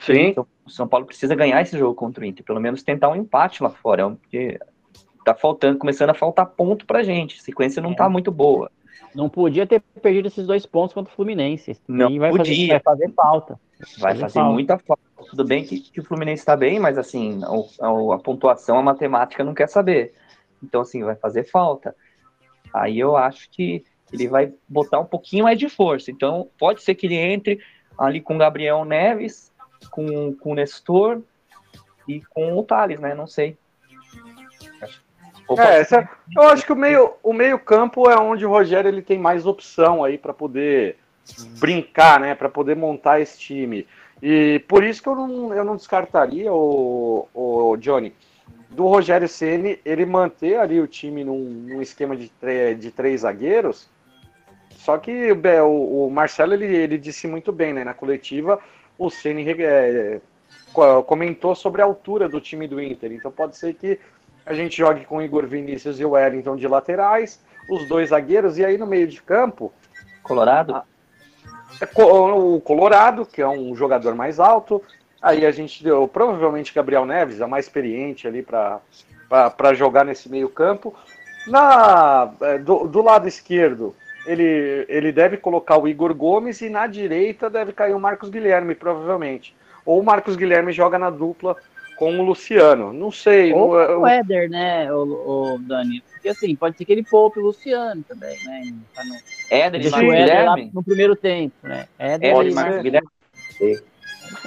Sim. Então, o São Paulo precisa ganhar esse jogo contra o Inter, pelo menos tentar um empate lá fora, porque tá faltando, começando a faltar ponto pra gente. A sequência não é. tá muito boa. Não podia ter perdido esses dois pontos contra o Fluminense. Não vai podia. Fazer, vai fazer falta. Vai fazer, fazer falta. muita falta. Tudo bem que, que o Fluminense está bem, mas assim, a, a, pontuação, a matemática não quer saber. Então, assim, vai fazer falta. Aí eu acho que ele vai botar um pouquinho mais de força. Então, pode ser que ele entre ali com o Gabriel Neves, com, com o Nestor e com o Thales, né? Não sei. É, essa, eu acho que o meio, o meio campo é onde o Rogério ele tem mais opção aí para poder brincar, né? Para poder montar esse time. E por isso que eu não, eu não descartaria o, o Johnny do Rogério Ceni ele manter ali o time num, num esquema de, de três zagueiros. Só que o, o Marcelo ele, ele disse muito bem, né? Na coletiva o Ceni é, comentou sobre a altura do time do Inter. Então pode ser que a gente jogue com o Igor Vinícius e o Wellington de laterais, os dois zagueiros, e aí no meio de campo. Colorado? É o Colorado, que é um jogador mais alto. Aí a gente deu, provavelmente Gabriel Neves, é mais experiente ali para jogar nesse meio campo. Na, é, do, do lado esquerdo, ele, ele deve colocar o Igor Gomes e na direita deve cair o Marcos Guilherme, provavelmente. Ou o Marcos Guilherme joga na dupla com o Luciano. Não sei. Ou no, o Éder, né, o, o, Dani? Porque assim, pode ser que ele poupe o Luciano também, né? No... Éder Marcos Guilherme? No primeiro tempo, né? Éder, Éder e Marcos Guilherme.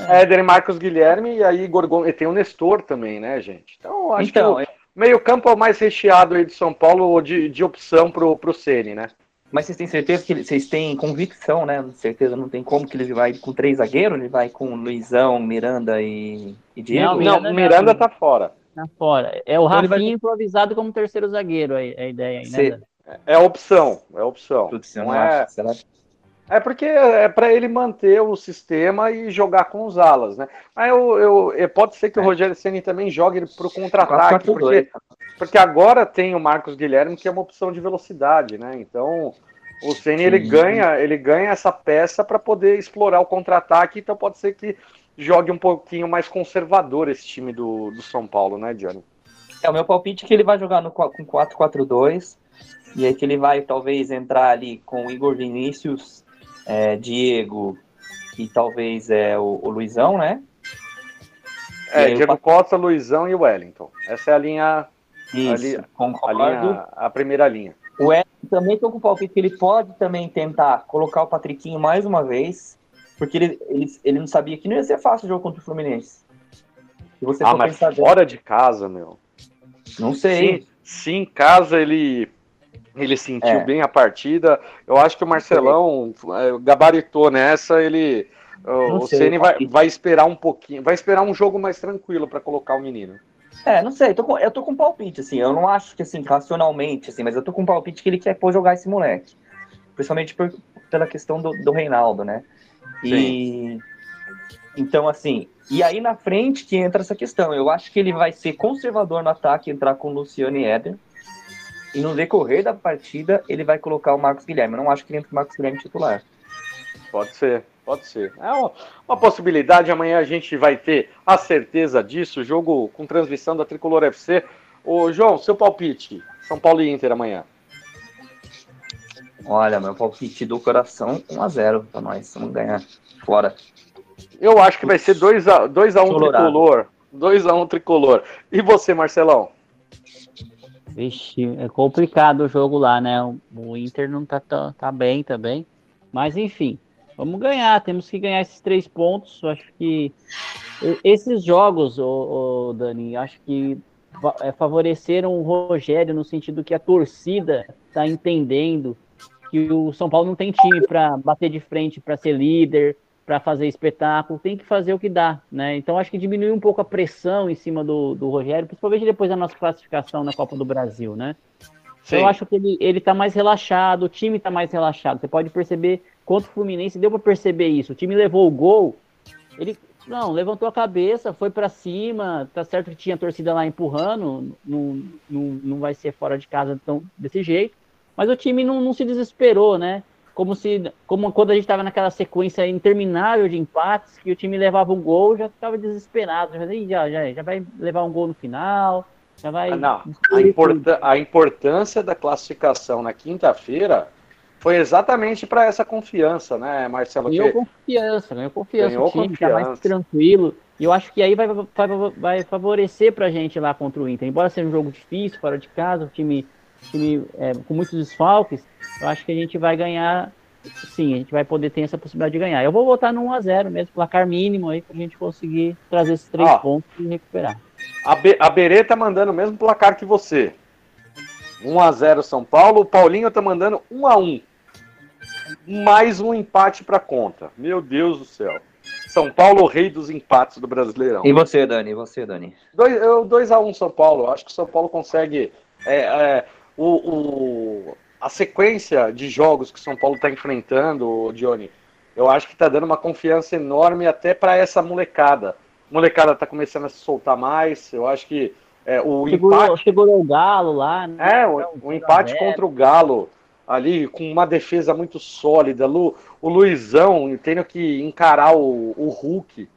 Éder e Marcos Guilherme e aí Igor Gomes. E tem o Nestor também, né, gente? Então, acho então, que o é... meio campo é o mais recheado aí de São Paulo de, de opção pro, pro Ceni, né? Mas vocês têm certeza que vocês têm convicção, né? Certeza não tem como que ele vai com três zagueiros, ele vai com Luizão, Miranda e, e Diego? Não, Miranda, não, Miranda tá fora. Tá fora. É o então Rafinha vai... improvisado como terceiro zagueiro, a, a ideia aí, né? É a opção, é a opção. Não é... É porque é para ele manter o sistema e jogar com os alas, né? Mas eu, eu, é, pode ser que é. o Rogério Ceni também jogue para o contra-ataque, porque, porque agora tem o Marcos Guilherme que é uma opção de velocidade, né? Então o Ceni ele ganha, ele ganha essa peça para poder explorar o contra-ataque, então pode ser que jogue um pouquinho mais conservador esse time do, do São Paulo, né, Johnny? É o meu palpite é que ele vai jogar no, com 4-4-2 e aí que ele vai talvez entrar ali com o Igor Vinícius é, Diego e talvez é o, o Luizão, né? É, Diego Costa, Luizão e Wellington. Essa é a linha. Isso, ali, concordo. A, linha, a primeira linha. O Wellington também estou com o palpite que ele pode também tentar colocar o Patriquinho mais uma vez, porque ele, ele, ele não sabia que não ia ser fácil o jogo contra o Fluminense. Se você ah, mas fora de casa, meu. Não sei. Sim, se em casa ele ele sentiu é. bem a partida. Eu acho que o Marcelão é, gabaritou nessa. Ele, não o Ceni vai, vai esperar um pouquinho, vai esperar um jogo mais tranquilo para colocar o menino. É, não sei, eu tô, com, eu tô com palpite, assim, eu não acho que, assim, racionalmente, assim, mas eu tô com palpite que ele quer pôr jogar esse moleque. Principalmente por, pela questão do, do Reinaldo, né? E. Sim. Então, assim, e aí na frente que entra essa questão. Eu acho que ele vai ser conservador no ataque, entrar com o Luciano e Éder. E no decorrer da partida, ele vai colocar o Marcos Guilherme. Eu não acho que ele entra o Marcos Guilherme titular. Pode ser, pode ser. É uma, uma, possibilidade. Amanhã a gente vai ter a certeza disso. Jogo com transmissão da Tricolor FC. Ô, João, seu palpite. São Paulo e Inter amanhã. Olha, meu palpite do coração, 1x0 pra nós. Vamos ganhar fora. Eu acho que vai ser 2x1 dois a, um tricolor. 2x1 um tricolor. E você, Marcelão? Vixe, é complicado o jogo lá, né? O Inter não tá, tá, tá bem também. Mas enfim, vamos ganhar. Temos que ganhar esses três pontos. Acho que esses jogos, o, Dani, acho que é, favoreceram o Rogério no sentido que a torcida está entendendo que o São Paulo não tem time para bater de frente, para ser líder, para fazer espetáculo, tem que fazer o que dá, né? Então acho que diminui um pouco a pressão em cima do, do Rogério, principalmente depois da nossa classificação na Copa do Brasil, né? Sim. Eu acho que ele, ele tá mais relaxado, o time tá mais relaxado. Você pode perceber, contra o Fluminense, deu para perceber isso. O time levou o gol, ele não, levantou a cabeça, foi para cima, tá certo que tinha torcida lá empurrando, não, não, não vai ser fora de casa tão, desse jeito, mas o time não, não se desesperou, né? Como se como quando a gente estava naquela sequência interminável de empates que o time levava um gol já ficava desesperado já já, já vai levar um gol no final já vai ah, não. A, importa, a importância da classificação na quinta-feira foi exatamente para essa confiança né Marcelo? Ganhou que... confiança ganhou confiança ganhou o time confiança. tá mais tranquilo e eu acho que aí vai, vai, vai favorecer para a gente lá contra o Inter embora seja um jogo difícil fora de casa o time time é, com muitos desfalques, eu acho que a gente vai ganhar, sim, a gente vai poder ter essa possibilidade de ganhar. Eu vou votar no 1x0 mesmo, placar mínimo aí, pra gente conseguir trazer esses três Ó, pontos e recuperar. A, Be a Berê tá mandando o mesmo placar que você. 1x0 São Paulo, o Paulinho tá mandando 1x1. Mais um empate pra conta. Meu Deus do céu. São Paulo, o rei dos empates do Brasileirão. E você, Dani? E você, Dani? 2x1 São Paulo. Acho que o São Paulo consegue é, é, o, o, a sequência de jogos que o São Paulo está enfrentando, Johnny, eu acho que está dando uma confiança enorme até para essa molecada. A molecada está começando a se soltar mais. Eu acho que é, o chegou, empate. Chegou o Galo lá, né? É, o, o empate contra o Galo ali com uma defesa muito sólida. Lu, o Luizão tendo que encarar o, o Hulk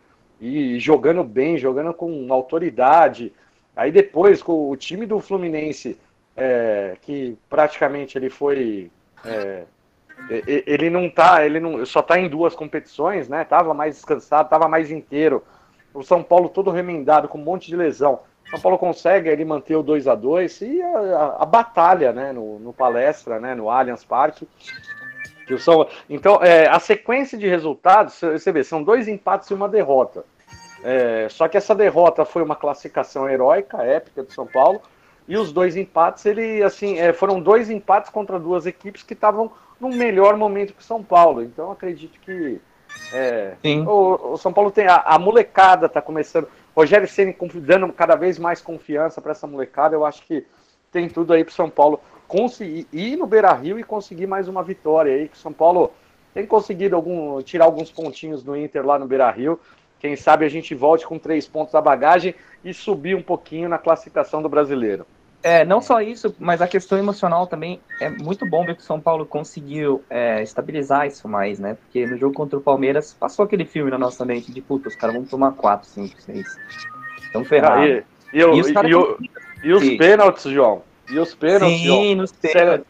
e jogando bem, jogando com autoridade. Aí depois, com o time do Fluminense é, que praticamente ele foi. É, ele não tá, ele não, só tá em duas competições, né? Tava mais descansado, tava mais inteiro. O São Paulo todo remendado, com um monte de lesão. O São Paulo consegue ele manter o 2 a 2 e a, a, a, batalha, né? No, no, palestra, né? No Allianz Parque. Que o São, então, é, a sequência de resultados, você vê, são dois empates e uma derrota. É, só que essa derrota foi uma classificação heróica, épica do São Paulo. E os dois empates, ele assim, é, foram dois empates contra duas equipes que estavam no melhor momento que o São Paulo. Então acredito que é, o, o, São Paulo tem a, a molecada está começando. Rogério Ceni dando cada vez mais confiança para essa molecada. Eu acho que tem tudo aí para São Paulo conseguir ir no Beira Rio e conseguir mais uma vitória aí. Que o São Paulo tem conseguido algum, tirar alguns pontinhos do Inter lá no Beira Rio. Quem sabe a gente volte com três pontos da bagagem e subir um pouquinho na classificação do brasileiro. É, não só isso, mas a questão emocional também é muito bom ver que o São Paulo conseguiu é, estabilizar isso mais, né? Porque no jogo contra o Palmeiras passou aquele filme na nossa mente de puta, os caras vão tomar 4, 5, 6. Então ferrado. Ah, e, e, e, os, e, e os pênaltis, João? E os pênaltis, Sim, João? nos pênaltis.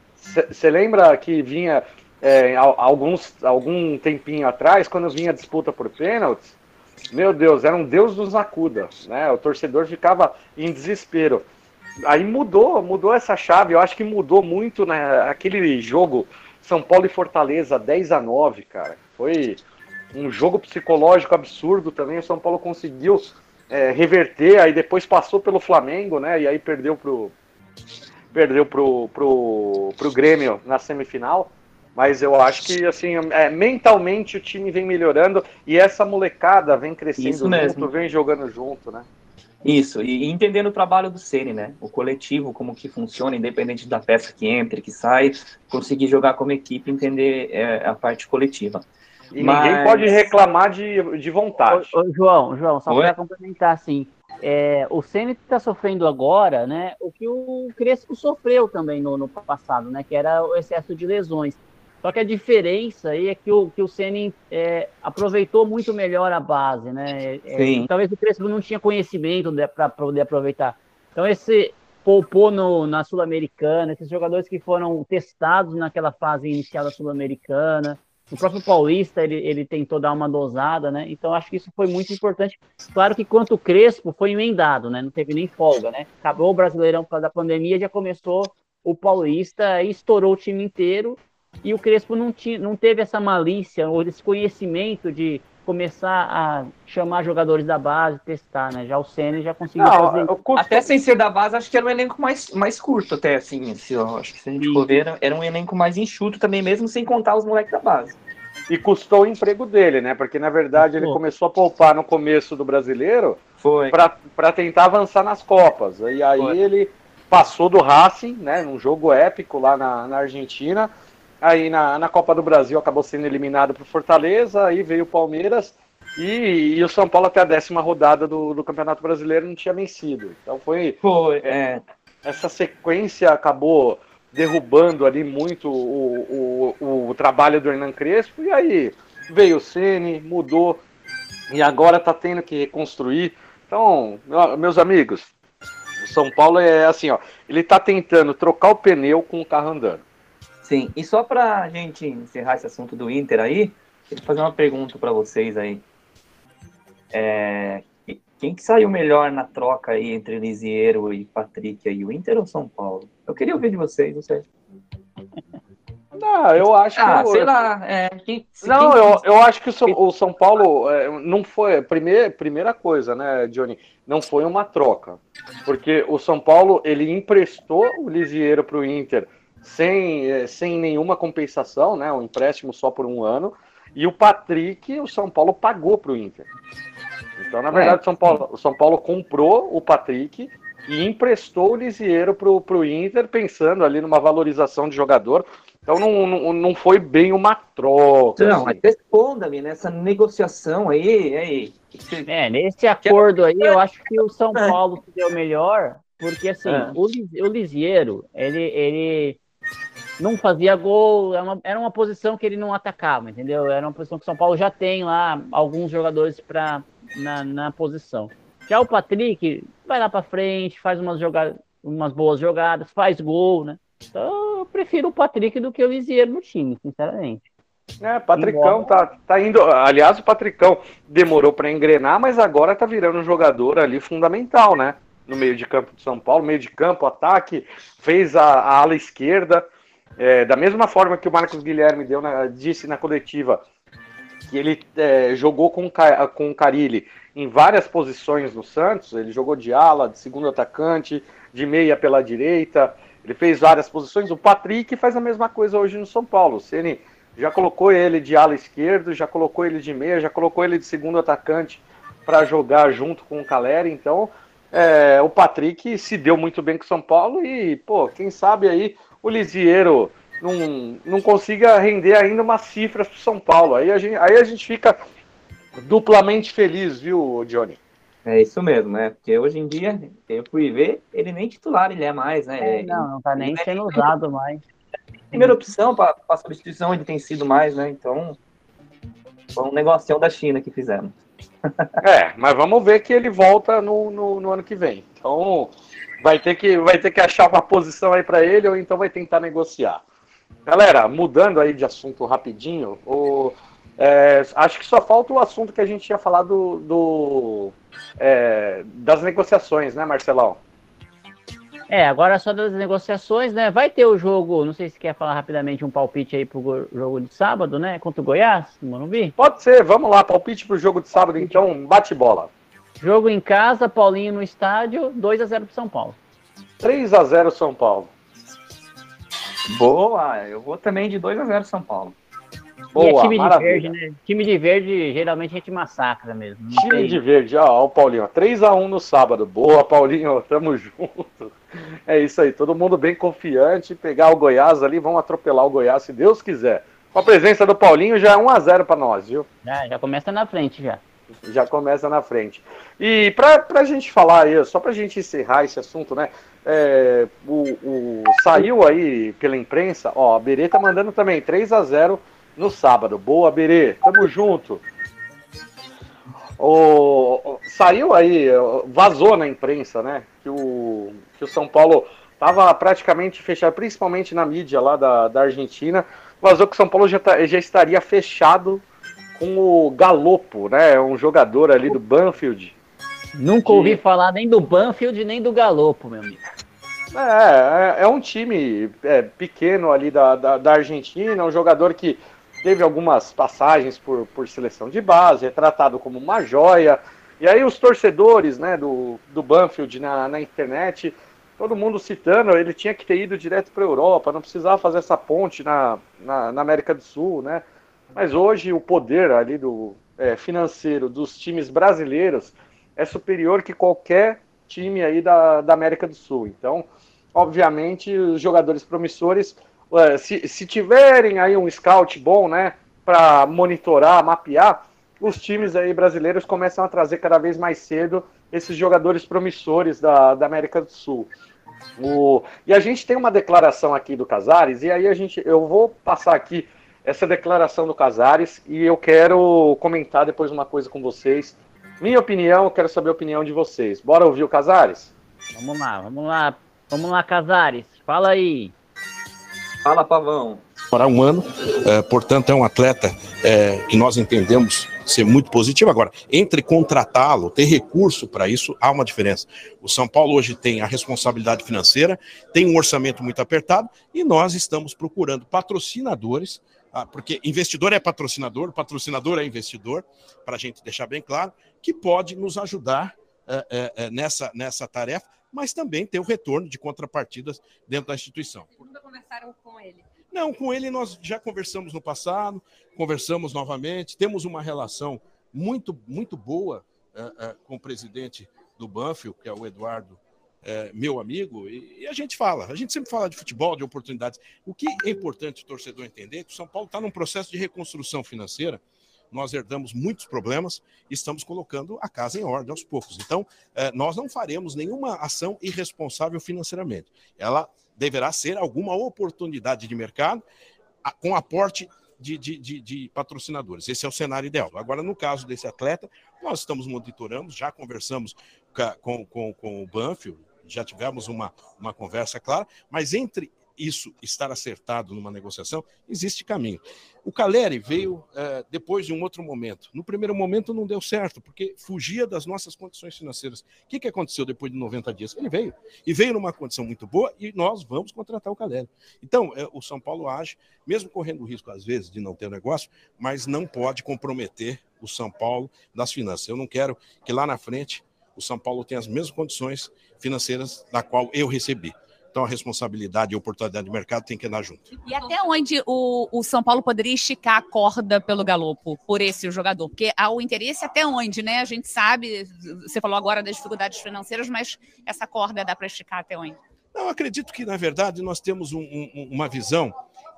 Você lembra que vinha é, alguns, algum tempinho atrás, quando vinha a disputa por pênaltis, meu Deus, era um Deus dos acuda, né? O torcedor ficava em desespero. Aí mudou, mudou essa chave. Eu acho que mudou muito né, aquele jogo São Paulo e Fortaleza 10 a 9, cara. Foi um jogo psicológico absurdo também. O São Paulo conseguiu é, reverter, aí depois passou pelo Flamengo, né? E aí perdeu pro perdeu pro, pro, pro Grêmio na semifinal. Mas eu acho que assim, é, mentalmente o time vem melhorando e essa molecada vem crescendo junto, vem jogando junto, né? Isso, e entendendo o trabalho do Ceni, né? O coletivo, como que funciona, independente da peça que entra, que sai, conseguir jogar como equipe, entender é, a parte coletiva. E Mas... ninguém pode reclamar de, de vontade. Ô, ô, João, João, só para complementar, assim, é, o Ceni está sofrendo agora, né? O que o Crespo sofreu também no, no passado, né? Que era o excesso de lesões. Só que a diferença aí é que o, que o Ceni é, aproveitou muito melhor a base, né? É, talvez o Crespo não tinha conhecimento para poder aproveitar. Então esse poupou no, na Sul-Americana, esses jogadores que foram testados naquela fase inicial da Sul-Americana, o próprio Paulista ele, ele tentou dar uma dosada, né? Então acho que isso foi muito importante. Claro que quanto o Crespo foi emendado, né? Não teve nem folga, né? Acabou o Brasileirão por causa da pandemia, já começou o Paulista estourou o time inteiro e o Crespo não, tinha, não teve essa malícia ou esse conhecimento de começar a chamar jogadores da base, testar, né? Já o Senna já conseguiu não, fazer. Até sem ser da base, acho que era um elenco mais, mais curto, até assim. assim ó, acho que se a gente for ver, era um elenco mais enxuto também, mesmo sem contar os moleques da base. E custou o emprego dele, né? Porque na verdade ele começou a poupar no começo do brasileiro para tentar avançar nas Copas. E aí Foi. ele passou do Racing, né? Num jogo épico lá na, na Argentina Aí na, na Copa do Brasil acabou sendo eliminado para Fortaleza, aí veio o Palmeiras e, e, o São Paulo até a décima rodada do, do Campeonato Brasileiro não tinha vencido. Então foi. Foi, é. Essa sequência acabou derrubando ali muito o, o, o, trabalho do Hernan Crespo, e aí veio o Ceni, mudou, e agora está tendo que reconstruir. Então, meus amigos, o São Paulo é assim, ó, ele está tentando trocar o pneu com o carro andando. Sim, e só para a gente encerrar esse assunto do Inter aí, queria fazer uma pergunta para vocês aí. É, quem que saiu melhor na troca aí entre Lisiero e Patrick aí, o Inter ou São Paulo? Eu queria ouvir de vocês, não sei. Não, eu acho ah, que. sei lá. É, quem, não, quem... Eu, eu acho que o São, o São Paulo é, não foi. Primeira, primeira coisa, né, Johnny? Não foi uma troca. Porque o São Paulo ele emprestou o Lisiero para o Inter sem, eh, sem nenhuma compensação, né? Um empréstimo só por um ano. E o Patrick, o São Paulo pagou para o Inter. Então, na verdade, é. São Paulo, o São Paulo comprou o Patrick e emprestou o Lisieiro para o Inter, pensando ali numa valorização de jogador. Então não, não, não foi bem uma troca. Não, assim. responda-me nessa negociação aí, aí. É, nesse acordo aí, eu acho que o São é. Paulo se deu melhor, porque assim, é. o, o Lisieiro, ele, ele não fazia gol, era uma, era uma posição que ele não atacava, entendeu? Era uma posição que o São Paulo já tem lá alguns jogadores pra, na, na posição. Já o Patrick vai lá para frente, faz umas, jogadas, umas boas jogadas, faz gol, né? Então eu prefiro o Patrick do que o Lisieiro no time, sinceramente. É, Patricão tá, tá indo. Aliás, o Patricão demorou para engrenar, mas agora tá virando um jogador ali fundamental, né? No meio de campo de São Paulo, meio de campo, ataque, fez a, a ala esquerda. É, da mesma forma que o Marcos Guilherme deu na, disse na coletiva que ele é, jogou com, com o Carilli em várias posições no Santos, ele jogou de ala, de segundo atacante, de meia pela direita, ele fez várias posições. O Patrick faz a mesma coisa hoje no São Paulo. O Ceni já colocou ele de ala esquerdo, já colocou ele de meia, já colocou ele de segundo atacante para jogar junto com o Caleri. Então, é, o Patrick se deu muito bem com o São Paulo e, pô, quem sabe aí o Lisieiro não, não consiga render ainda umas cifras para São Paulo. Aí a, gente, aí a gente fica duplamente feliz, viu, Johnny? É isso mesmo, né? Porque hoje em dia, eu fui ver, ele nem titular ele é mais, né? É, não, não tá nem sendo usado mais. Primeira opção para substituição ele tem sido mais, né? Então, foi um negocião da China que fizemos. É, mas vamos ver que ele volta no, no, no ano que vem. Então, vai ter que, vai ter que achar uma posição aí para ele ou então vai tentar negociar. Galera, mudando aí de assunto rapidinho, o, É, acho que só falta o assunto que a gente tinha falado do, é, das negociações, né, Marcelão? É, agora só das negociações, né? Vai ter o jogo, não sei se quer falar rapidamente um palpite aí pro jogo de sábado, né? Contra o Goiás, no Morumbi? Pode ser, vamos lá, palpite pro jogo de sábado, então, bate bola. Jogo em casa, Paulinho no estádio, 2 a 0 pro São Paulo. 3 a 0 São Paulo. Boa, eu vou também de 2 a 0 São Paulo. Boa, e é time maravilha. de verde, né? Time de verde, geralmente a gente massacra mesmo. Time tem... de verde, ó, o Paulinho. 3x1 no sábado. Boa, Paulinho, tamo junto. É isso aí, todo mundo bem confiante. Pegar o Goiás ali, vamos atropelar o Goiás se Deus quiser. Com a presença do Paulinho já é 1x0 para nós, viu? Já, já começa na frente já. Já começa na frente. E pra, pra gente falar aí, só pra gente encerrar esse assunto, né? É, o, o, saiu aí pela imprensa, ó, a Berê tá mandando também 3 a 0 no sábado. Boa, Berê, tamo junto. O, saiu aí, vazou na imprensa, né? Que o, que o São Paulo estava praticamente fechado, principalmente na mídia lá da, da Argentina. Vazou que o São Paulo já, tá, já estaria fechado com o Galopo, né? Um jogador ali do Banfield. Nunca ouvi falar nem do Banfield nem do Galopo, meu amigo. É, é, é um time é, pequeno ali da, da, da Argentina, um jogador que teve algumas passagens por, por seleção de base, é tratado como uma joia. E aí os torcedores né, do, do Banfield na, na internet, todo mundo citando, ele tinha que ter ido direto para a Europa, não precisava fazer essa ponte na, na, na, América do Sul, né? Mas hoje o poder ali do é, financeiro dos times brasileiros é superior que qualquer time aí da, da América do Sul. Então, obviamente, os jogadores promissores é, se, se tiverem aí um scout bom, né, para monitorar, mapear, os times aí brasileiros começam a trazer cada vez mais cedo esses jogadores promissores da, da América do Sul. O, e a gente tem uma declaração aqui do Casares, e aí a gente, eu vou passar aqui essa declaração do Casares e eu quero comentar depois uma coisa com vocês. Minha opinião, eu quero saber a opinião de vocês. Bora ouvir o Casares? Vamos lá, vamos lá, vamos lá, Casares, fala aí. Fala, Pavão. Para um ano, é, portanto, é um atleta é, que nós entendemos ser muito positivo. Agora, entre contratá-lo, ter recurso para isso, há uma diferença. O São Paulo hoje tem a responsabilidade financeira, tem um orçamento muito apertado e nós estamos procurando patrocinadores, porque investidor é patrocinador, patrocinador é investidor, para a gente deixar bem claro, que pode nos ajudar é, é, é nessa, nessa tarefa mas também ter o retorno de contrapartidas dentro da instituição. Nunca conversaram com ele? Não, com ele nós já conversamos no passado, conversamos novamente, temos uma relação muito, muito boa com o presidente do Banfield, que é o Eduardo, é, meu amigo, e, e, a gente fala, a gente sempre fala de futebol, de oportunidades. O que é importante o torcedor entender é que o São Paulo está num processo de reconstrução financeira nós herdamos muitos problemas e estamos colocando a casa em ordem aos poucos. Então, eh, nós não faremos nenhuma ação irresponsável financeiramente. Ela deverá ser alguma oportunidade de mercado com aporte de, de, de, de, patrocinadores. Esse é o cenário ideal. Agora, no caso desse atleta, nós estamos monitorando, já conversamos com, com, com o Banfield, já tivemos uma, uma conversa clara, mas entre isso estar acertado numa negociação, existe caminho. O Caleri veio é, depois de um outro momento. No primeiro momento não deu certo, porque fugia das nossas condições financeiras. O que, que aconteceu depois de 90 dias? Ele veio. E veio numa condição muito boa e nós vamos contratar o Caleri. Então, é, o São Paulo age, mesmo correndo o risco, às vezes, de não ter negócio, mas não pode comprometer o São Paulo das finanças. Eu não quero que lá na frente o São Paulo tenha as mesmas condições financeiras da qual eu recebi. Então, a responsabilidade e a oportunidade de mercado tem que andar junto. E até onde o, o São Paulo poderia esticar a corda pelo Galopo, por esse jogador? Porque há o interesse até onde, né? A gente sabe, você falou agora das dificuldades financeiras, mas essa corda dá para esticar até onde? Não, acredito que, na verdade, nós temos um, um, uma visão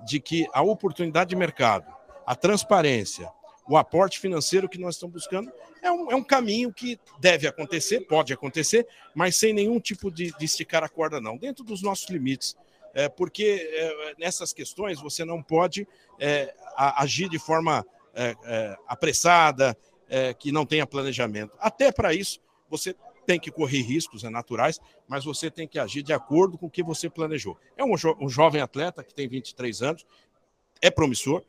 de que a oportunidade de mercado, a transparência, o aporte financeiro que nós estamos buscando é um, é um caminho que deve acontecer, pode acontecer, mas sem nenhum tipo de, de esticar a corda, não, dentro dos nossos limites. É, porque é, nessas questões você não pode é, agir de forma é, é, apressada, é, que não tenha planejamento. Até para isso, você tem que correr riscos, é naturais, mas você tem que agir de acordo com o que você planejou. É um, jo um jovem atleta que tem 23 anos, é promissor,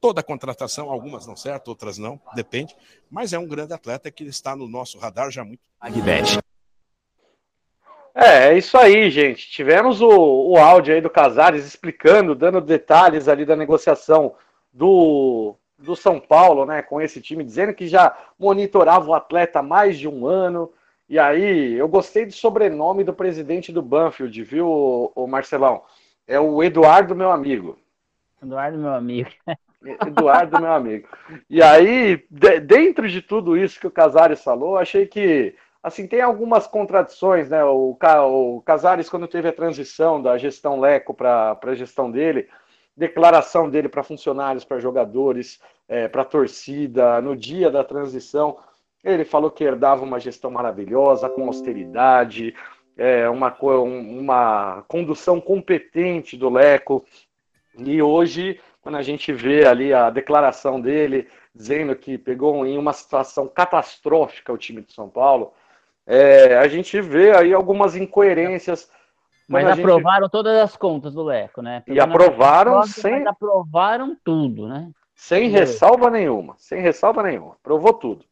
toda a contratação, algumas não certo, outras não, depende, mas é um grande atleta que está no nosso radar já muito. Magnete. É, é isso aí, gente. Tivemos o, o áudio aí do Casares explicando, dando detalhes ali da negociação do, do São Paulo, né, com esse time, dizendo que já monitorava o atleta há mais de um ano. E aí, eu gostei do sobrenome do presidente do Banfield, viu, o Marcelão? É o Eduardo, meu amigo. Eduardo, meu amigo. Eduardo, meu amigo. E aí, de, dentro de tudo isso que o Casares falou, achei que assim tem algumas contradições, né? O, o Casares, quando teve a transição da gestão Leco para a gestão dele, declaração dele para funcionários, para jogadores, é, para torcida, no dia da transição, ele falou que herdava uma gestão maravilhosa, com austeridade, é, uma, uma condução competente do Leco. E hoje, quando a gente vê ali a declaração dele, dizendo que pegou em uma situação catastrófica o time de São Paulo, é, a gente vê aí algumas incoerências. Mas aprovaram gente... todas as contas do Leco, né? e aprovaram sem. aprovaram tudo, né? Sem ressalva nenhuma. Sem ressalva nenhuma. Aprovou tudo.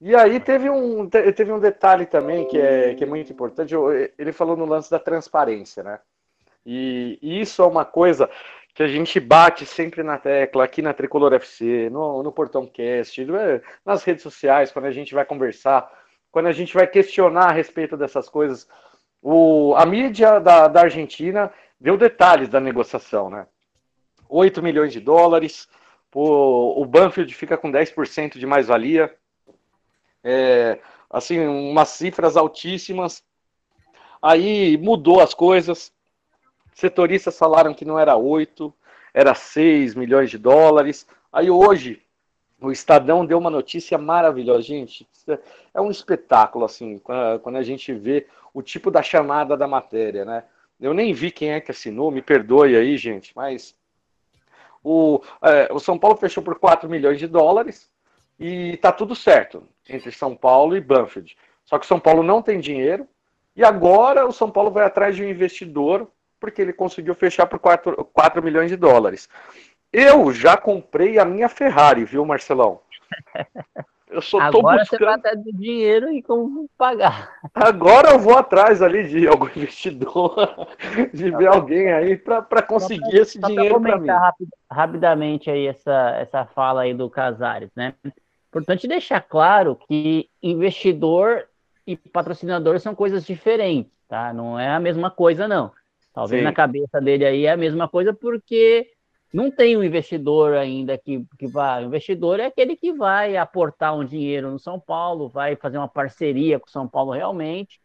E aí teve um, teve um detalhe também que é, que é muito importante. Ele falou no lance da transparência, né? E, isso é uma coisa que a gente bate sempre na tecla aqui na Tricolor FC, no, no Portão Cast, é, nas redes sociais, quando a gente vai conversar, quando a gente vai questionar a respeito dessas coisas. O, a mídia da, da Argentina deu detalhes da negociação, né? 8 milhões de dólares, o, o Banfield fica com 10% de mais-valia é, assim, umas cifras altíssimas. Aí mudou as coisas. Setoristas falaram que não era 8, era 6 milhões de dólares. Aí hoje, o Estadão deu uma notícia maravilhosa. Gente, é um espetáculo, assim, quando a gente vê o tipo da chamada da matéria, né? Eu nem vi quem é que assinou, me perdoe aí, gente, mas o, é, o São Paulo fechou por 4 milhões de dólares e tá tudo certo entre São Paulo e Banfield. Só que São Paulo não tem dinheiro e agora o São Paulo vai atrás de um investidor porque ele conseguiu fechar por 4, 4 milhões de dólares. Eu já comprei a minha Ferrari, viu, Marcelão? Eu só tô Agora buscando... você vai atrás do dinheiro e como pagar. Agora eu vou atrás ali de algum investidor, de ver alguém aí para conseguir pra, esse dinheiro para mim. Rapid, rapidamente aí essa, essa fala aí do Casares, né? Importante deixar claro que investidor e patrocinador são coisas diferentes, tá? Não é a mesma coisa, não. Talvez Sim. na cabeça dele aí é a mesma coisa, porque não tem um investidor ainda que, que vai. O investidor é aquele que vai aportar um dinheiro no São Paulo, vai fazer uma parceria com o São Paulo realmente.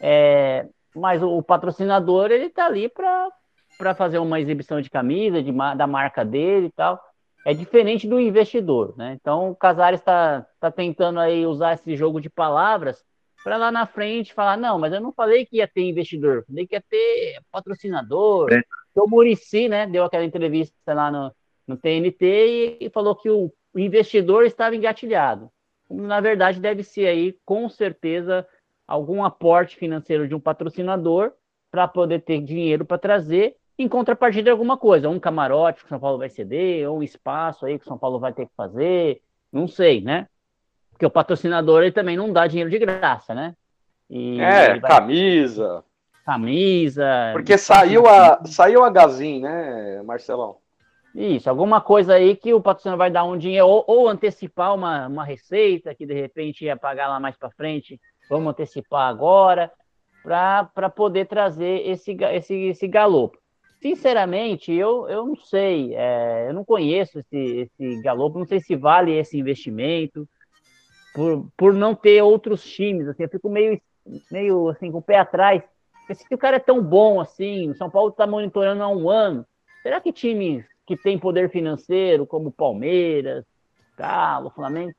É, mas o, o patrocinador ele está ali para fazer uma exibição de camisa, de, da marca dele e tal é diferente do investidor, né? Então o Casares está tá tentando aí usar esse jogo de palavras para lá na frente falar, não, mas eu não falei que ia ter investidor, falei que ia ter patrocinador. É. O Murici, né, deu aquela entrevista lá no, no TNT e, e falou que o, o investidor estava engatilhado. Na verdade, deve ser aí, com certeza, algum aporte financeiro de um patrocinador para poder ter dinheiro para trazer em contrapartida de alguma coisa, um camarote que o São Paulo vai ceder, ou um espaço aí que o São Paulo vai ter que fazer, não sei, né? Porque o patrocinador ele também não dá dinheiro de graça, né? E é, vai... camisa. Camisa. Porque saiu a, saiu a Gazin, né, Marcelão? Isso, alguma coisa aí que o patrocinador vai dar um dinheiro, ou, ou antecipar uma, uma receita que de repente ia pagar lá mais para frente, vamos antecipar agora, para poder trazer esse, esse, esse galopo. Sinceramente, eu, eu não sei, é, eu não conheço esse, esse Galopo, não sei se vale esse investimento, por, por não ter outros times, assim, eu fico meio, meio assim, com o pé atrás. Se o cara é tão bom assim, o São Paulo está monitorando há um ano, será que times que têm poder financeiro, como Palmeiras, Galo, Flamengo,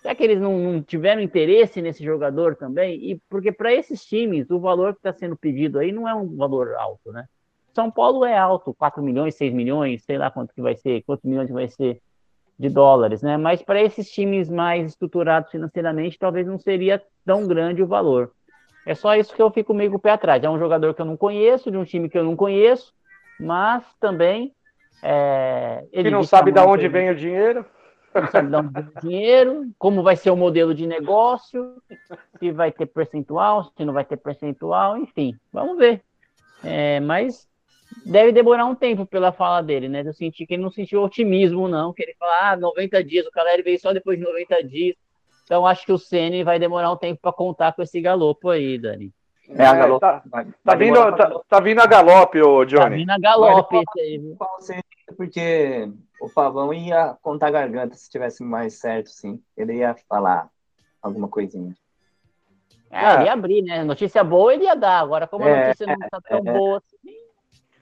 será que eles não, não tiveram interesse nesse jogador também? E porque para esses times, o valor que está sendo pedido aí não é um valor alto, né? São Paulo é alto, 4 milhões, 6 milhões, sei lá quanto que vai ser, quantos milhões vai ser de dólares, né? Mas para esses times mais estruturados financeiramente, talvez não seria tão grande o valor. É só isso que eu fico meio com o pé atrás. É um jogador que eu não conheço, de um time que eu não conheço, mas também É, Que ele não disse sabe de amanhã onde que vem o dinheiro. não sabe de onde vem o dinheiro, como vai ser o modelo de negócio, se vai ter percentual, se não vai ter percentual, enfim, vamos ver. É, mas deve demorar um tempo pela fala dele, né? Eu senti que ele não sentiu otimismo, não, que ele fala, ah, 90 dias, o Caleri veio só depois de 90 dias. Então acho que o Ceni vai demorar um tempo para contar com esse galopo aí, Dani. É, a É, galope. tá, vai- tá vai vindo, tá, tá vindo a galope, ô Tá Johnny. vindo a galope esse aí? Porque o Pavão ia contar a garganta se tivesse mais certo, sim. Ele ia falar alguma coisinha. É, ele ia abrir, né? Notícia boa ele ia dar. Agora, como a É, notícia não tá tão é. boa assim.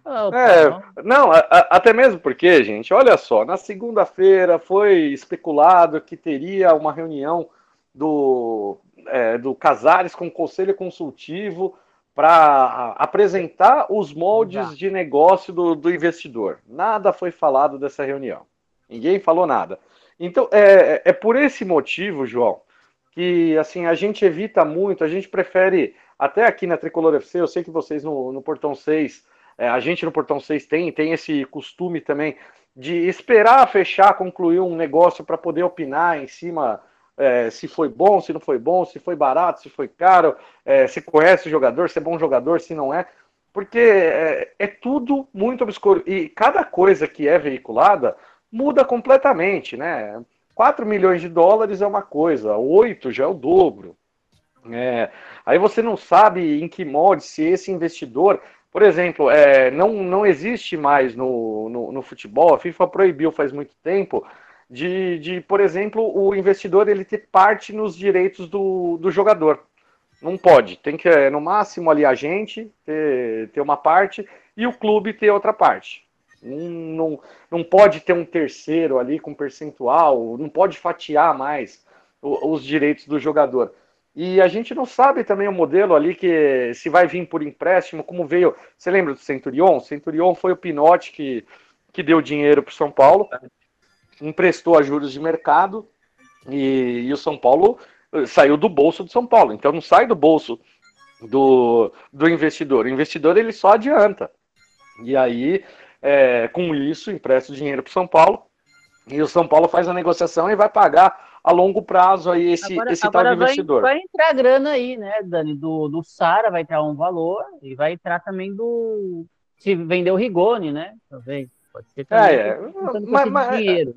Ah, É, Pavão- não, a- a- até mesmo porque, gente, olha só, na segunda-feira foi especulado que teria uma reunião do, é, do Casares com o Conselho Consultivo para apresentar os moldes de negócio do, do investidor. Nada foi falado dessa reunião. Ninguém falou nada. Então, é, é por esse motivo, João, que assim a gente evita muito, a gente prefere, até aqui na Tricolor FC, eu sei que vocês no, no Portão 6 é, a gente no Portão 6 tem, tem esse costume também de esperar fechar, concluir um negócio para poder opinar em cima é, se foi bom, se não foi bom, se foi barato, se foi caro, é, se conhece o jogador, se é bom jogador, se não é. Porque é, é tudo muito obscuro. E cada coisa que é veiculada muda completamente, né? 4 milhões de dólares é uma coisa, 8 já é o dobro. É, aí você não sabe em que molde, se esse investidor por exemplo, é, não, não existe mais no, no, no, futebol, a FIFA proibiu faz muito tempo, de, de, por exemplo, o investidor ele ter parte nos direitos do, do jogador. Não pode, tem que, no máximo, ali a gente ter, ter uma parte e o clube ter outra parte. Não, não, não pode ter um terceiro ali com percentual, não pode fatiar mais os direitos do jogador. E a gente não sabe também o modelo ali que se vai vir por empréstimo, como veio. Você lembra do Centurion? Centurion foi o Pinote que, que deu dinheiro para o São Paulo, emprestou a juros de mercado e, e, o São Paulo saiu do bolso do São Paulo. Então não sai do bolso do, do investidor. O investidor ele só adianta. E aí, é, com isso, empresta o dinheiro para o São Paulo e o São Paulo faz a negociação e vai pagar a longo prazo aí esse, agora, esse agora tal de investidor. Vai, vai entrar grana aí, né, Dani? Do, do Sara vai entrar um valor e vai entrar também do. Se vender o Rigoni, né? Talvez. Pode ser também. É, é. Mas, mas, dinheiro.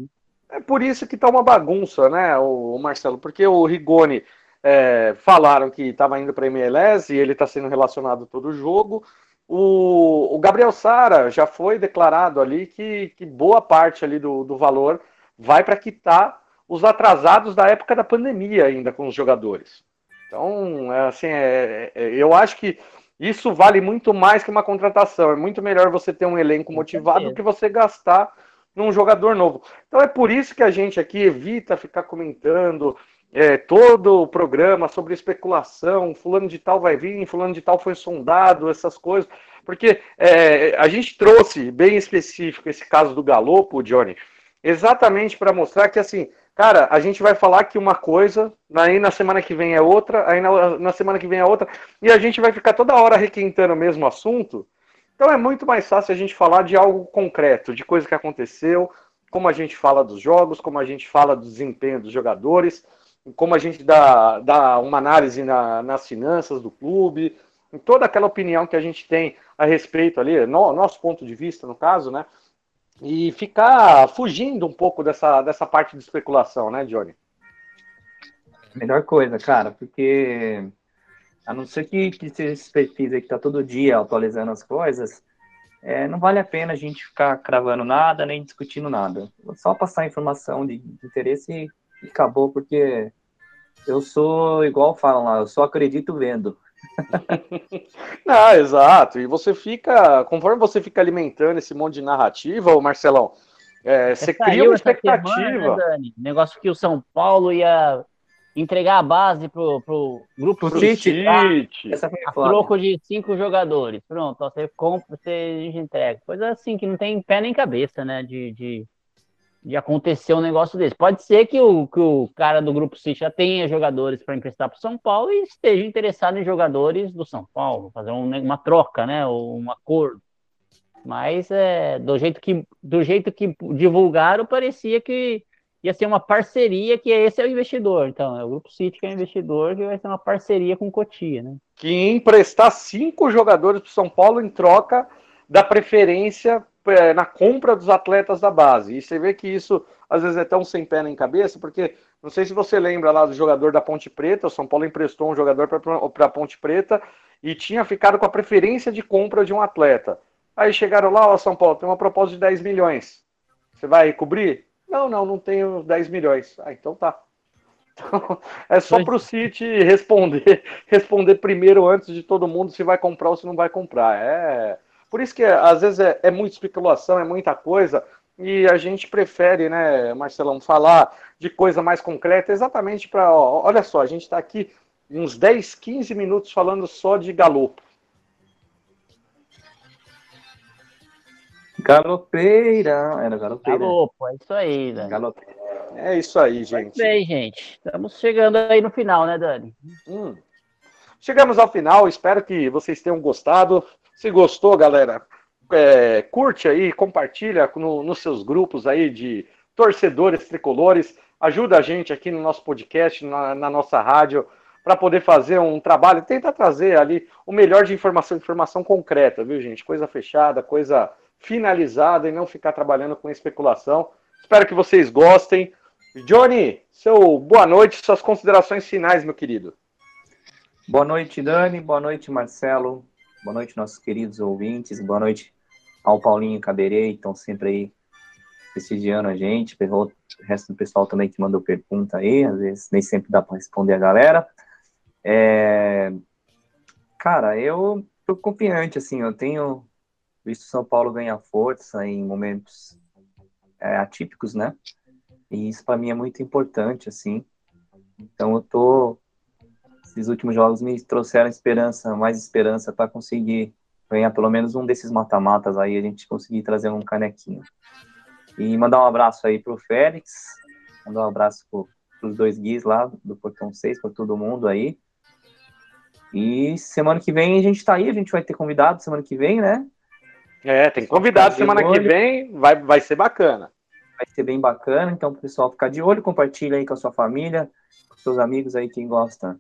É por isso que tá uma bagunça, né, o, Marcelo? Porque o Rigoni é, falaram que estava indo para a MLS e ele está sendo relacionado todo o jogo. O, o Gabriel Sara já foi declarado ali que, que boa parte ali do, do valor vai para quitar os atrasados da época da pandemia ainda com os jogadores. Então, é, assim, é, é, eu acho que isso vale muito mais que uma contratação. É muito melhor você ter um elenco motivado do que você gastar num jogador novo. Então é por isso que a gente aqui evita ficar comentando é, todo o programa sobre especulação, fulano de tal vai vir, fulano de tal foi sondado, essas coisas. Porque é, a gente trouxe bem específico esse caso do Galopo, Johnny, exatamente para mostrar que assim, cara, a gente vai falar que uma coisa, aí na semana que vem é outra, aí na, na semana que vem é outra, e a gente vai ficar toda hora requentando o mesmo assunto. Então é muito mais fácil a gente falar de algo concreto, de coisa que aconteceu, como a gente fala dos jogos, como a gente fala do desempenho dos jogadores, como a gente dá, dá uma análise na, nas finanças do clube, em toda aquela opinião que a gente tem a respeito ali, no, nosso ponto de vista, no caso, né? E ficar fugindo um pouco dessa, dessa parte de especulação, né, Johnny? Melhor coisa, cara, porque a não ser que, que esses perfis aí que tá todo dia atualizando as coisas, é, não vale a pena a gente ficar cravando nada, nem discutindo nada. Só passar informação de, de interesse e, e, acabou, porque eu sou, igual falam lá, eu só acredito vendo. não, exato. E você fica, conforme você fica alimentando esse monte de narrativa, ô Marcelão, é, você cria uma expectativa. Semana, né, Dani? Negócio que o São Paulo ia entregar a base pro, pro grupo pro City, City. a troco de cinco jogadores. Pronto, ó, você compra, você entrega. Coisa assim que não tem pé nem cabeça, né? De, de, de acontecer um negócio desse. Pode ser que o, que o cara do grupo City já tenha jogadores para emprestar para São Paulo e esteja interessado em jogadores do São Paulo, fazer um, uma troca, né? Ou um acordo. Mas é, do, jeito que, do jeito que divulgaram, parecia que ia ser uma parceria, que esse é o investidor. Então, é o Grupo City que é o investidor, que vai ser uma parceria com o Cotia, né? Que emprestar cinco jogadores para São Paulo em troca da preferência na compra dos atletas da base. E você vê que isso, às vezes, é tão sem pé nem cabeça, porque não sei se você lembra lá do jogador da Ponte Preta, o São Paulo emprestou um jogador para a Ponte Preta e tinha ficado com a preferência de compra de um atleta. Aí chegaram lá, ó, São Paulo, tem uma proposta de 10 milhões. Você vai cobrir? Não, não, não tenho 10 milhões. Ah, então tá. Então, é só para o City responder, responder primeiro antes de todo mundo se vai comprar ou se não vai comprar. É por isso que às vezes é, é muita especulação, é muita coisa e a gente prefere, né, Marcelão, falar de coisa mais concreta, exatamente para. Olha só, a gente está aqui uns 10, 15 minutos falando só de galopo. Galopeira, era galopeira. Galopo, é isso aí, Dani. Galopeira. É isso aí, gente. Muito bem, gente. Estamos chegando aí no final, né, Dani? Hum. Chegamos ao final, espero que vocês tenham gostado. Se gostou, galera, é, curte aí, compartilha no, nos seus grupos aí de torcedores tricolores. Ajuda a gente aqui no nosso podcast, na, na nossa rádio, para poder fazer um trabalho. Tenta trazer ali o melhor de informação, informação concreta, viu, gente? Coisa fechada, coisa finalizada e não ficar trabalhando com especulação. Espero que vocês gostem. Johnny, seu boa noite, suas considerações finais, meu querido. Boa noite, Dani. Boa noite, Marcelo. Boa noite, nossos queridos ouvintes. Boa noite ao Paulinho Caberei, estão sempre aí prestigiando a gente, o resto do pessoal também que mandou pergunta aí, às vezes nem sempre dá para responder a galera. É... Cara, eu tô confiante, assim, eu tenho visto São Paulo ganhar força em momentos é, atípicos, né? E isso para mim é muito importante, assim. Então eu tô esses últimos jogos me trouxeram esperança, mais esperança para conseguir ganhar pelo menos um desses mata-matas aí, a gente conseguir trazer um canequinho. E mandar um abraço aí pro Félix, mandar um abraço pro, pros dois guis lá do Portão 6, para todo mundo aí. E semana que vem a gente tá aí, a gente vai ter convidado semana que vem, né? É, tem convidado semana que vem, vai, vai ser bacana. Vai ser bem bacana, então pessoal ficar de olho, compartilha aí com a sua família, com seus amigos aí, quem gosta,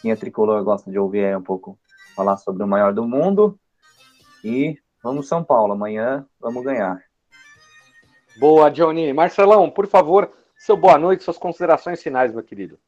quem é tricolor gosta de ouvir aí um pouco falar sobre o maior do mundo. E vamos São Paulo, amanhã vamos ganhar. Boa, Johnny. Marcelão, por favor, seu boa noite, suas considerações finais, meu querido.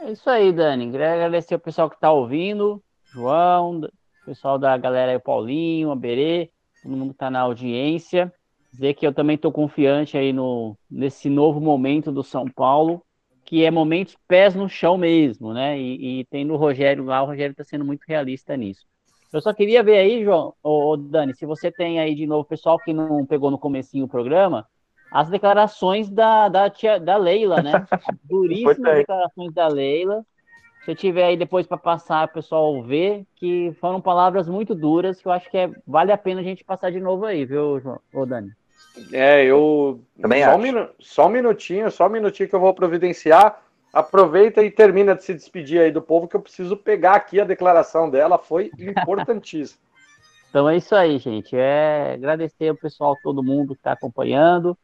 É isso aí, Dani. Queria agradecer o pessoal que está ouvindo, João, o pessoal da galera aí, o Paulinho, a Berê, todo mundo que está na audiência. Dizer que eu também estou confiante aí no, nesse novo momento do São Paulo, que é momentos pés no chão mesmo, né? E, e tem no Rogério lá, o Rogério está sendo muito realista nisso. Eu só queria ver aí, João, ou Dani, se você tem aí de novo, pessoal que não pegou no comecinho o programa, as declarações da, da, tia, da Leila, né? Duríssimas declarações da Leila. Se tiver aí depois para passar, o pessoal ver, que foram palavras muito duras, que eu acho que é, vale a pena a gente passar de novo aí, viu, João? Ô, Dani? É, eu. Também só, acho. um minu... só um minutinho, só um minutinho que eu vou providenciar. Aproveita e termina de se despedir aí do povo, que eu preciso pegar aqui a declaração dela, foi importantíssima. Então é isso aí, gente. É agradecer o pessoal, todo mundo que está acompanhando.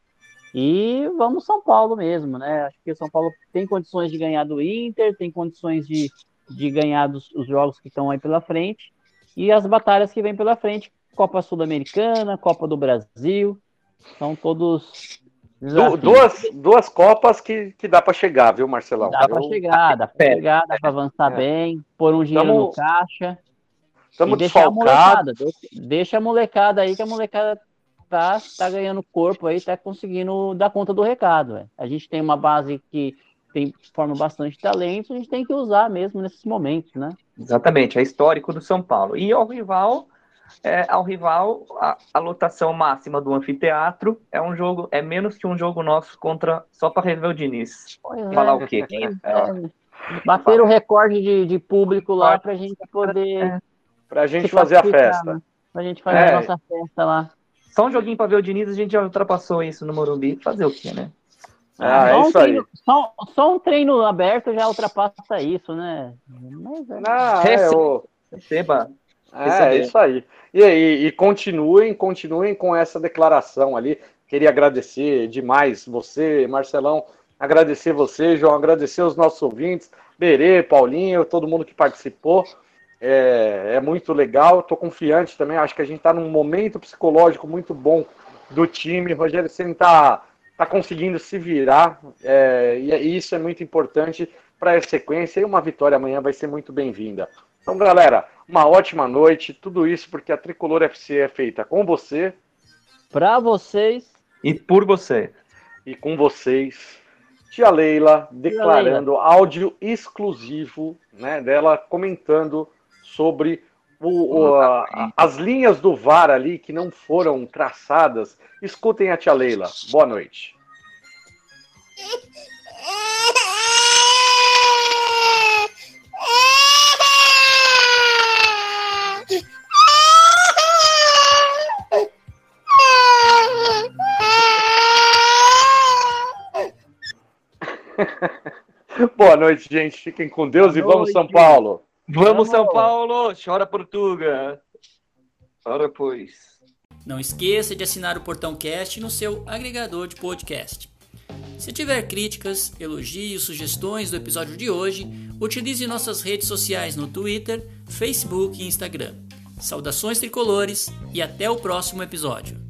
E vamos São Paulo mesmo, né? Acho que o São Paulo tem condições de ganhar do Inter, tem condições de, de ganhar dos, os jogos que estão aí pela frente e as batalhas que vêm pela frente. Copa Sul-Americana, Copa do Brasil, são todos Du duas, duas Copas que, que dá para chegar, viu, Marcelão? Dá para chegar, dá para chegar, dá para avançar é. bem, pôr um dinheiro Tamo... no caixa. Estamos desfalcados. Deixa, deixa a molecada aí, que a molecada tá, tá ganhando corpo aí, tá conseguindo dar conta do recado. Véio. A gente tem uma base que tem, forma bastante talento, a gente tem que usar mesmo nesses momentos, né? Exatamente, é histórico do São Paulo. E o rival é, ao rival a, a, lotação máxima do anfiteatro é um jogo, é menos que um jogo nosso contra só para rever o Diniz. É, Falar o quê? É, bater o recorde de, de público lá para a gente poder. É. Para a gente fazer a festa. Né? Para a gente fazer a É. nossa festa lá. Só um joguinho para ver o Diniz, a gente já ultrapassou isso no Morumbi. Fazer o quê, né? Ah, só, é um isso aí. treino, só, só um treino aberto já ultrapassa isso, né? Mas, é- Ah, é, o, Receba. É, é isso aí. E, e, e continuem, continuem com essa declaração ali. Queria agradecer demais você, Marcelão, agradecer você, João, agradecer os nossos ouvintes, Berê, Paulinho, todo mundo que participou. É, é muito legal, estou confiante também. Acho que a gente está num momento psicológico muito bom do time. Rogério Senna está tá conseguindo se virar, é, e isso é muito importante para a sequência. E uma vitória amanhã vai ser muito bem-vinda. Então, galera, uma ótima noite. Tudo isso porque a Tricolor FC é feita com você, para vocês e por você. E com vocês, tia Leila declarando Leila. áudio exclusivo né, dela comentando sobre o, o, a, as linhas do VAR ali que não foram traçadas. Escutem a tia Leila. Boa noite. Boa noite, gente. Fiquem com Deus Boa e vamos, São Paulo. Vamos, São Paulo! Chora, Portuga! Chora, pois. Não esqueça de assinar o Portão Cast no seu agregador de podcast. Se tiver críticas, elogios, sugestões do episódio de hoje, utilize nossas redes sociais no Twitter, Facebook e Instagram. Saudações tricolores e até o próximo episódio.